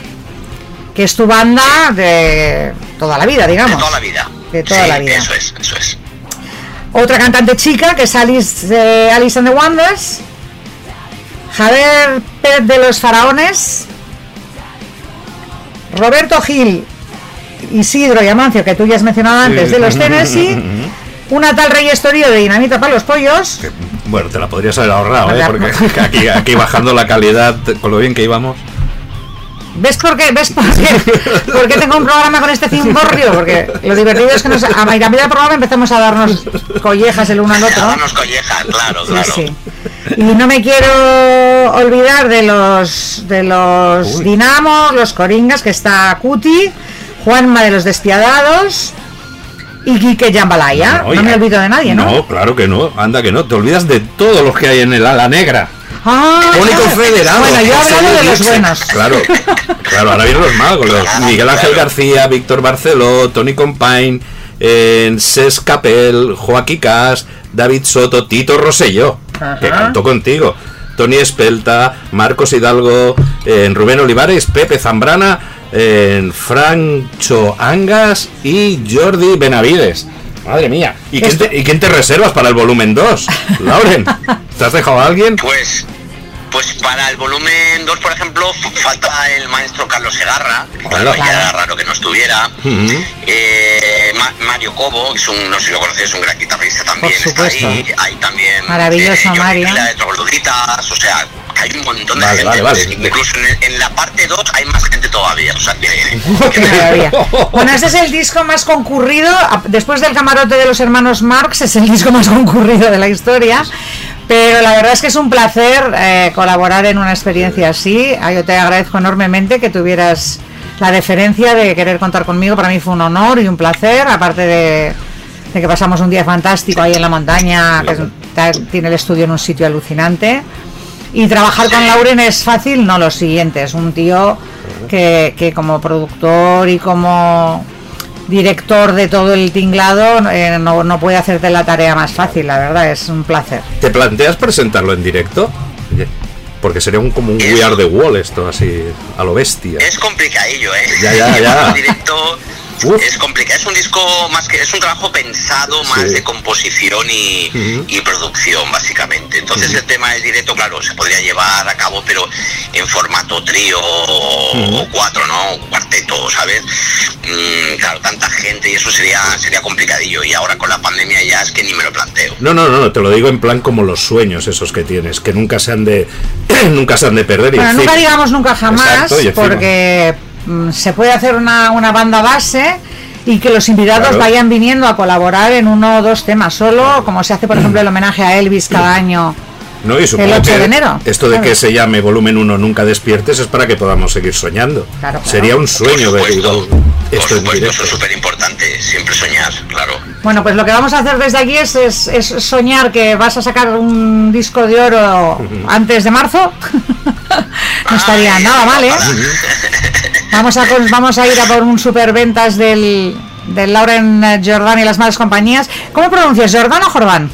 que es tu banda de toda la vida, De digamos. toda la vida. De toda Sí, la vida. Eso es, eso es. Otra cantante chica, que es Alice, eh, Alice and the Wonders. Javier Pérez de los Faraones. Roberto Gil, Isidro y Amancio, que tú ya has mencionado antes, de los Tennessee. Una tal Rey Estorio de Dinamita para los Pollos. Que, Bueno, te la podrías haber ahorrado, ¿eh? Porque aquí, aquí bajando la calidad, con lo bien que íbamos. ¿Ves por qué? ¿Ves por qué? ¿Por qué tengo un programa con este cimborrio? Porque lo divertido es que nos, a mitad del programa empezamos a darnos collejas el uno al A otro. darnos colleja, claro, Sí, claro. sí. Y no me quiero olvidar de los de los Uy. Dinamos, los Coringas, que está Cuti, Juanma de los Despiadados y Quique Jambalaya. No, ya- me olvido de nadie, ¿no? No, claro que no. Anda que no. Te olvidas de todos los que hay en el ala negra. Ah, Único federado. Bueno, yo de los Luche. buenos. Claro, claro, ahora vienen los magos. Miguel Ángel García, Víctor Barceló, Tony Compain, eh, Ses Capel, Joaquín Cas, David Soto, Tito Rosselló, que cantó contigo. Tony Espelta, Marcos Hidalgo, eh, Rubén Olivares, Pepe Zambrana, eh, Francho Angas y Jordi Benavides. Madre mía. ¿Y quién, te, y quién te reservas para el volumen 2? Lauren, ¿te has dejado a alguien? Pues, pues para el volumen 2, por ejemplo, falta el maestro Carlos Segarra, que claro, era raro que no estuviera. Ujú. Eh, Ma- Mario Cobo, que es un, no sé si lo conoces, es un gran guitarrista también, Por está supuesto. ahí. Hay también Maravilloso, Johnny Mario. De Trogloditas, o sea, hay un montón de Vale, gente. vale, pues, vale. incluso en, la parte 2 hay más gente todavía, o sea que... Maravilla. Bueno, este es el disco más concurrido, después del camarote de los hermanos Marx, es el disco más concurrido de la historia. Pero la verdad es que es un placer eh, colaborar en una experiencia así. Ah, Yo te agradezco enormemente que tuvieras la deferencia de querer contar conmigo. Para mí fue un honor y un placer, aparte de, de que pasamos un día fantástico ahí en la montaña, que tiene el estudio en un sitio alucinante. Y trabajar con Lauren es fácil, no lo siguiente, es un tío que, que como productor y como director de todo el tinglado eh, no, no puede hacerte la tarea más fácil, la verdad, es un placer. ¿Te planteas presentarlo en directo? Porque sería un, como un We Are the Wall esto, así, a lo bestia. Es complicadillo, ¿eh? Ya, ya, ya. Directo Uf. es complicado. Es un disco más que es un trabajo pensado más Sí. de composición y, producción, básicamente. Entonces el tema del directo, claro, se podría llevar a cabo, pero en formato trío o cuatro, ¿no? Cuarteto, ¿sabes? Mm, claro, tanta gente y eso sería sería complicadillo. Y ahora con la pandemia ya es que ni me lo planteo. No, no, no, te lo digo en plan como los sueños esos que tienes, que nunca se han de, nunca se han de perder. y Bueno, nunca digamos nunca jamás, Exacto, porque se puede hacer una, una banda base y que los invitados Claro. vayan viniendo a colaborar en uno o dos temas solo, como se hace por ejemplo el homenaje a Elvis cada año. No, y supongo 8 que de enero, Esto de claro. que se llame volumen 1 nunca despiertes es para que podamos seguir soñando. Claro, claro. Sería un sueño ver supuesto, igual Por esto supuesto, eso es súper importante. Siempre soñar, claro. Bueno, pues lo que vamos a hacer desde aquí es, es- es soñar que vas a sacar un disco de oro antes de marzo. no estaría Ay, nada mal, ¿eh? Vamos a, vamos a ir a por un superventas del, del Lauren eh, Jordan y las malas compañías. ¿Cómo pronuncias? ¿Jordan o Jordan?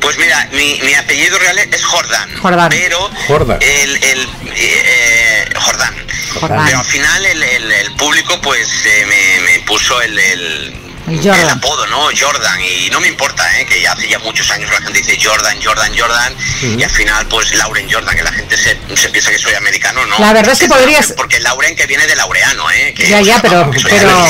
Pues mira, mi, mi apellido real es Jordan. Jordan. Pero Jordan. el, el eh, Jordan. Jordan. Pero al final el, el- el público pues eh, me, me puso el, El Jordan. el apodo, ¿no? Jordan. Y no me importa, ¿eh? Que ya hace ya muchos años la gente dice Jordan, Jordan, Jordan. Y al final pues Lauren Jordan, que la gente se, se piensa que soy americano, ¿no? La verdad es que podrías- Porque Lauren que viene de laureano, ¿eh? Que, Ya, ya, pero- pero-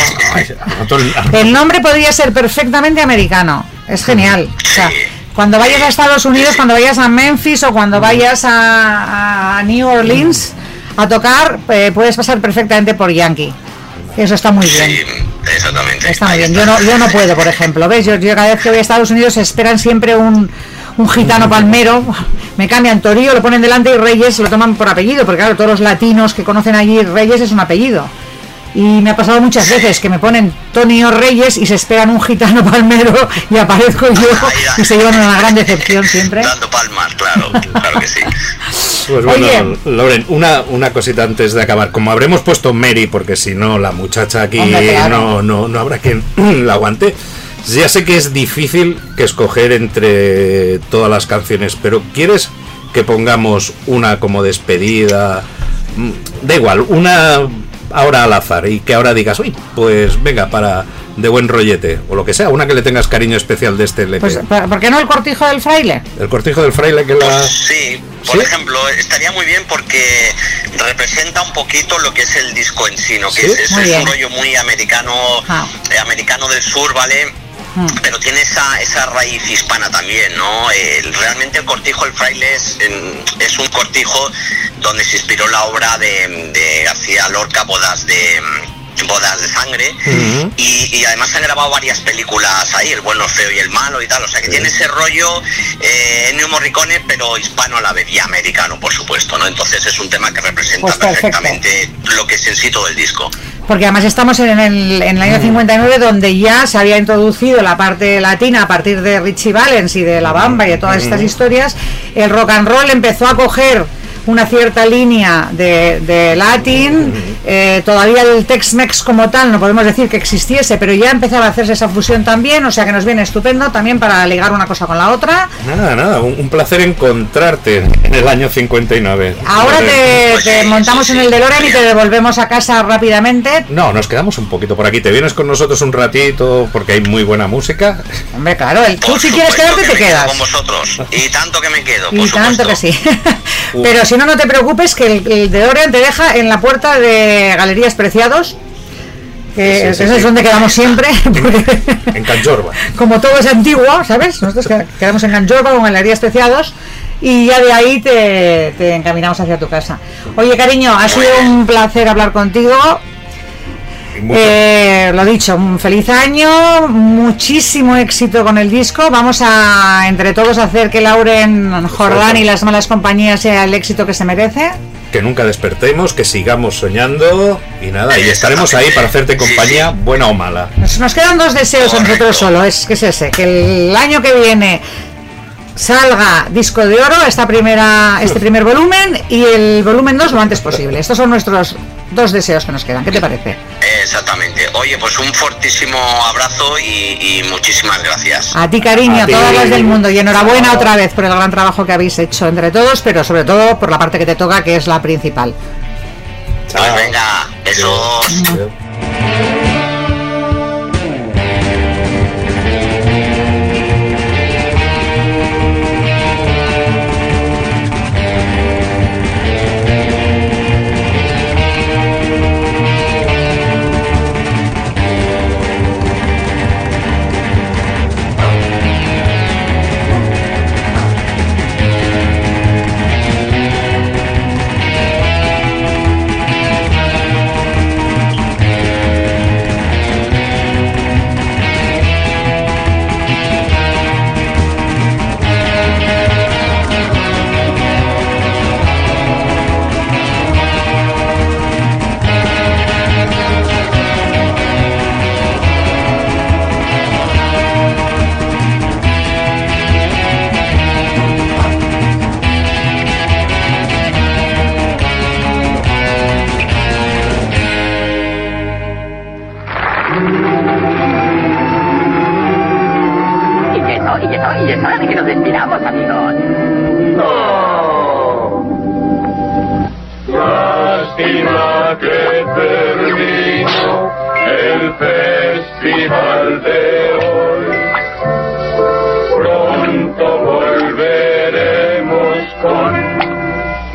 el- nombre podría ser perfectamente americano. Es genial. O sea, Sí. cuando vayas a Estados Unidos, Sí. cuando vayas a Memphis o cuando vayas a, a New Orleans a tocar, eh, puedes pasar perfectamente por Yankee. Eso está muy bien. Sí, exactamente. Está muy bien. Yo no, yo no puedo, por ejemplo. ¿Ves? Yo, yo cada vez que voy a Estados Unidos esperan siempre un, un gitano palmero. Me cambian Torío, lo ponen delante y Reyes lo toman por apellido, porque claro, todos los latinos que conocen allí Reyes es un apellido. Y me ha pasado muchas veces que me ponen Tony o Reyes y se esperan un gitano palmero y aparezco yo y se llevan una gran decepción siempre. Dando palmas, claro, claro que sí. Pues bueno, Oye. Lauren, una, una cosita antes de acabar. Como habremos puesto Mary, porque si no, la muchacha aquí Hombre, claro. no, no, no habrá quien la aguante. Ya sé que es difícil que escoger entre todas las canciones, pero ¿quieres que pongamos una como despedida? Mm, Da igual, una ahora al azar y que ahora digas, uy, pues venga, para de buen rollete, o lo que sea, una que le tengas cariño especial de este LP. Pues, ¿por qué no el cortijo del fraile? el cortijo del fraile que la... Pues sí, por ¿Sí? ejemplo, estaría muy bien porque representa un poquito lo que es el disco en sí, ¿no? Que Sí. es, un rollo muy americano, Ah. eh, americano del sur, ¿vale? Pero tiene esa, esa raíz hispana también, ¿no? El- realmente el cortijo, el fraile es, es un cortijo donde se inspiró la obra de, de García Lorca, Bodas de Bodas de Sangre, y, y además han grabado varias películas ahí, El bueno, el feo y el malo y tal, o sea que tiene ese rollo eh, Ennio Morricone, pero hispano a la vez y americano, por supuesto, ¿no? Entonces es un tema que representa Pues perfectamente lo que es en sí todo el disco. Porque además estamos en el, en el año 59 donde ya se había introducido la parte latina a partir de Richie Valens y de La Bamba y de todas estas historias. El rock and roll empezó a coger una cierta línea de, de latín. eh, todavía el Tex-Mex como tal no podemos decir que existiese, pero ya empezaba a hacerse esa fusión también, o sea que nos viene estupendo también para ligar una cosa con la otra. Nada, nada, un, un placer encontrarte en el año 59. Ahora te, Pues montamos en el DeLorean y te devolvemos a casa rápidamente. No, nos quedamos un poquito por aquí. ¿Te vienes con nosotros un ratito porque hay muy buena música? Hombre, claro, el, tú si quieres quedarte que te quedo quedas. con vosotros. Y tanto que me quedo, por Y tanto que sí. Pero si no, no te preocupes que el, el de Orion te deja en la puerta de Galerías Preciados. Que Sí, sí, es donde quedamos siempre. En Canchorba. como todo es antiguo, ¿sabes? Nosotros qued- quedamos en Ganjorba con Galerías Preciados. Y ya de ahí te, te encaminamos hacia tu casa. Oye, cariño, ha sido un placer hablar contigo. Eh, lo dicho, un feliz año, muchísimo éxito con el disco. Vamos a, entre todos, hacer que Lauren Jordán y las malas compañías sea el éxito que se merece. que nunca despertemos, que sigamos soñando y nada, y estaremos ahí para hacerte Sí, compañía, buena o mala. Nos, nos quedan dos deseos a nosotros solo, es que es ese, que el año que viene salga disco de oro, esta primera, este primer volumen, y el volumen 2 lo antes posible. Estos son nuestros dos deseos que nos quedan. ¿Qué te parece? Exactamente. Oye, pues un fortísimo abrazo y, y muchísimas gracias. A ti, cariño, A a todas las del mundo. Y enhorabuena otra vez por el gran trabajo que habéis hecho entre todos, pero sobre todo por la parte que te toca, que es la principal. Pues venga, besos. Adiós.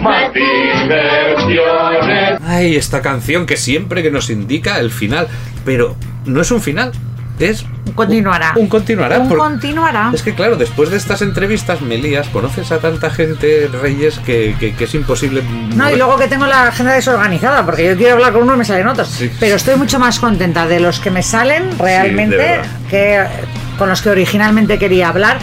Más diversiones. Ay, esta canción que siempre que nos indica el final, pero no es un final, es Continuará. un continuará. Un por- continuará. Es que claro, después de estas entrevistas, Melías, conoces a tanta gente, Reyes, que, que- que es imposible... No, y luego que tengo la agenda desorganizada, porque yo quiero hablar con uno y me salen otros. Sí. Pero estoy mucho más contenta de los que me salen realmente que con los que originalmente quería hablar.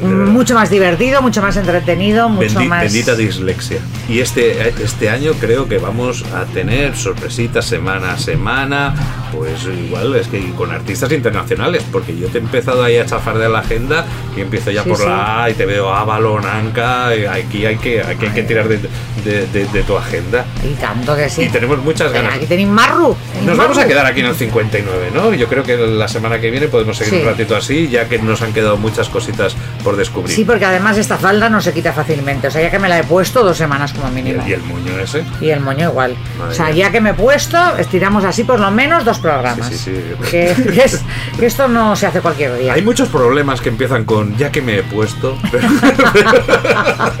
Mucho más divertido, mucho más entretenido, mucho Bendi- más. Bendita dislexia. Y este, este año creo que vamos a tener sorpresitas semana a semana, pues igual es que con artistas internacionales, porque yo te he empezado ahí a chafar de la agenda y empiezo ya Sí, por sí. la A y te veo Avalon, Anca, aquí hay que, aquí hay que tirar de, de- de- de tu agenda. Y tanto que sí. Y tenemos muchas ganas. Aquí tenéis Marru. tenéis Nos vamos a Marru. quedar aquí en el 59, ¿no? Yo creo que la semana que viene podemos seguir Sí. un ratito así, ya que nos han quedado muchas cositas por descubrir. Sí, porque además esta falda no se quita fácilmente. O sea, ya que me la he puesto dos semanas como y, mínimo. el, y el moño ese. Y el moño igual. Madre o sea, ya que me he puesto, estiramos así por lo menos dos programas. Sí, sí, sí. Que, que es- que esto no se hace cualquier día. Hay muchos problemas que empiezan con ya que me he puesto. pero-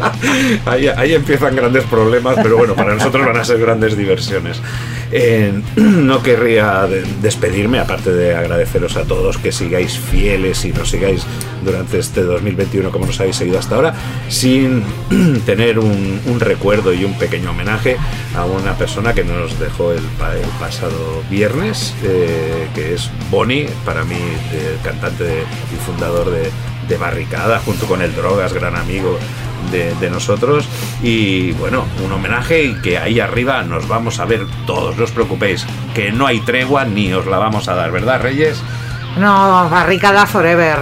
ahí, ahí empiezan grandes problemas, pero bueno, para nosotros van a ser grandes diversiones. Eh, no querría de- despedirme, aparte de agradeceros a todos que sigáis fieles y nos sigáis durante este 2021 como nos habéis seguido hasta ahora, sin tener un, recuerdo y un pequeño homenaje a una persona que nos dejó el, pa- el pasado viernes, eh, que es Bonnie, para mí el cantante y fundador de Barricada, junto con el Drogas, gran amigo de, nosotros. Y bueno, un homenaje y que ahí arriba nos vamos a ver todos, no os preocupéis, que no hay tregua ni os la vamos a dar, ¿verdad, Reyes? No, barricada forever.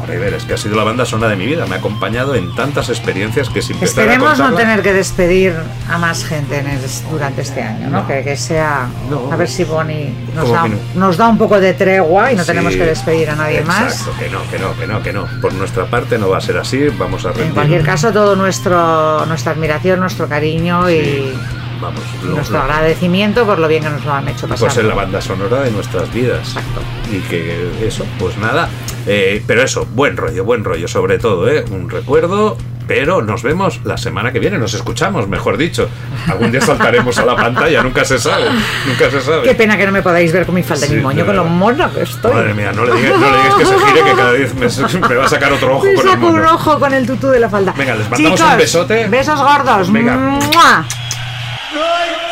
Forever, es que ha sido la banda sonora de mi vida, me ha acompañado en tantas experiencias que sin Esperemos no contarla- tener que despedir a más gente en el- durante este año, ¿no? No. Que, que sea. No. A ver si Bonnie nos ¿Cómo da, no? nos da un poco de tregua y no Sí, tenemos que despedir a nadie más. Exacto, que no, que no, que no, que no. Por nuestra parte no va a ser así, vamos a rendir. En cualquier caso, todo nuestro nuestra admiración, nuestro cariño y Vamos, lo- nuestro lo- agradecimiento por lo bien que nos lo han hecho pasar. Pues es la banda sonora de nuestras vidas. Exacto. Y que eso, pues nada. Eh, pero eso, buen rollo, buen rollo, sobre todo, ¿eh? Un recuerdo. Pero nos vemos la semana que viene, nos escuchamos, mejor dicho. Algún día saltaremos a la pantalla, nunca se sabe, nunca se sabe. Qué pena que no me podáis ver con mi falda y Sí, mi moño, de con lo mona que estoy. Madre mía, no le digas, no le digas que se gire, que cada vez me, me va a sacar otro ojo Me con el saco un mono. ojo con el tutú de la falda. Venga, les mandamos Chicos, un besote. Besos gordos. Venga. ¡Mua! Es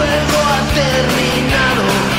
juego ha terminado.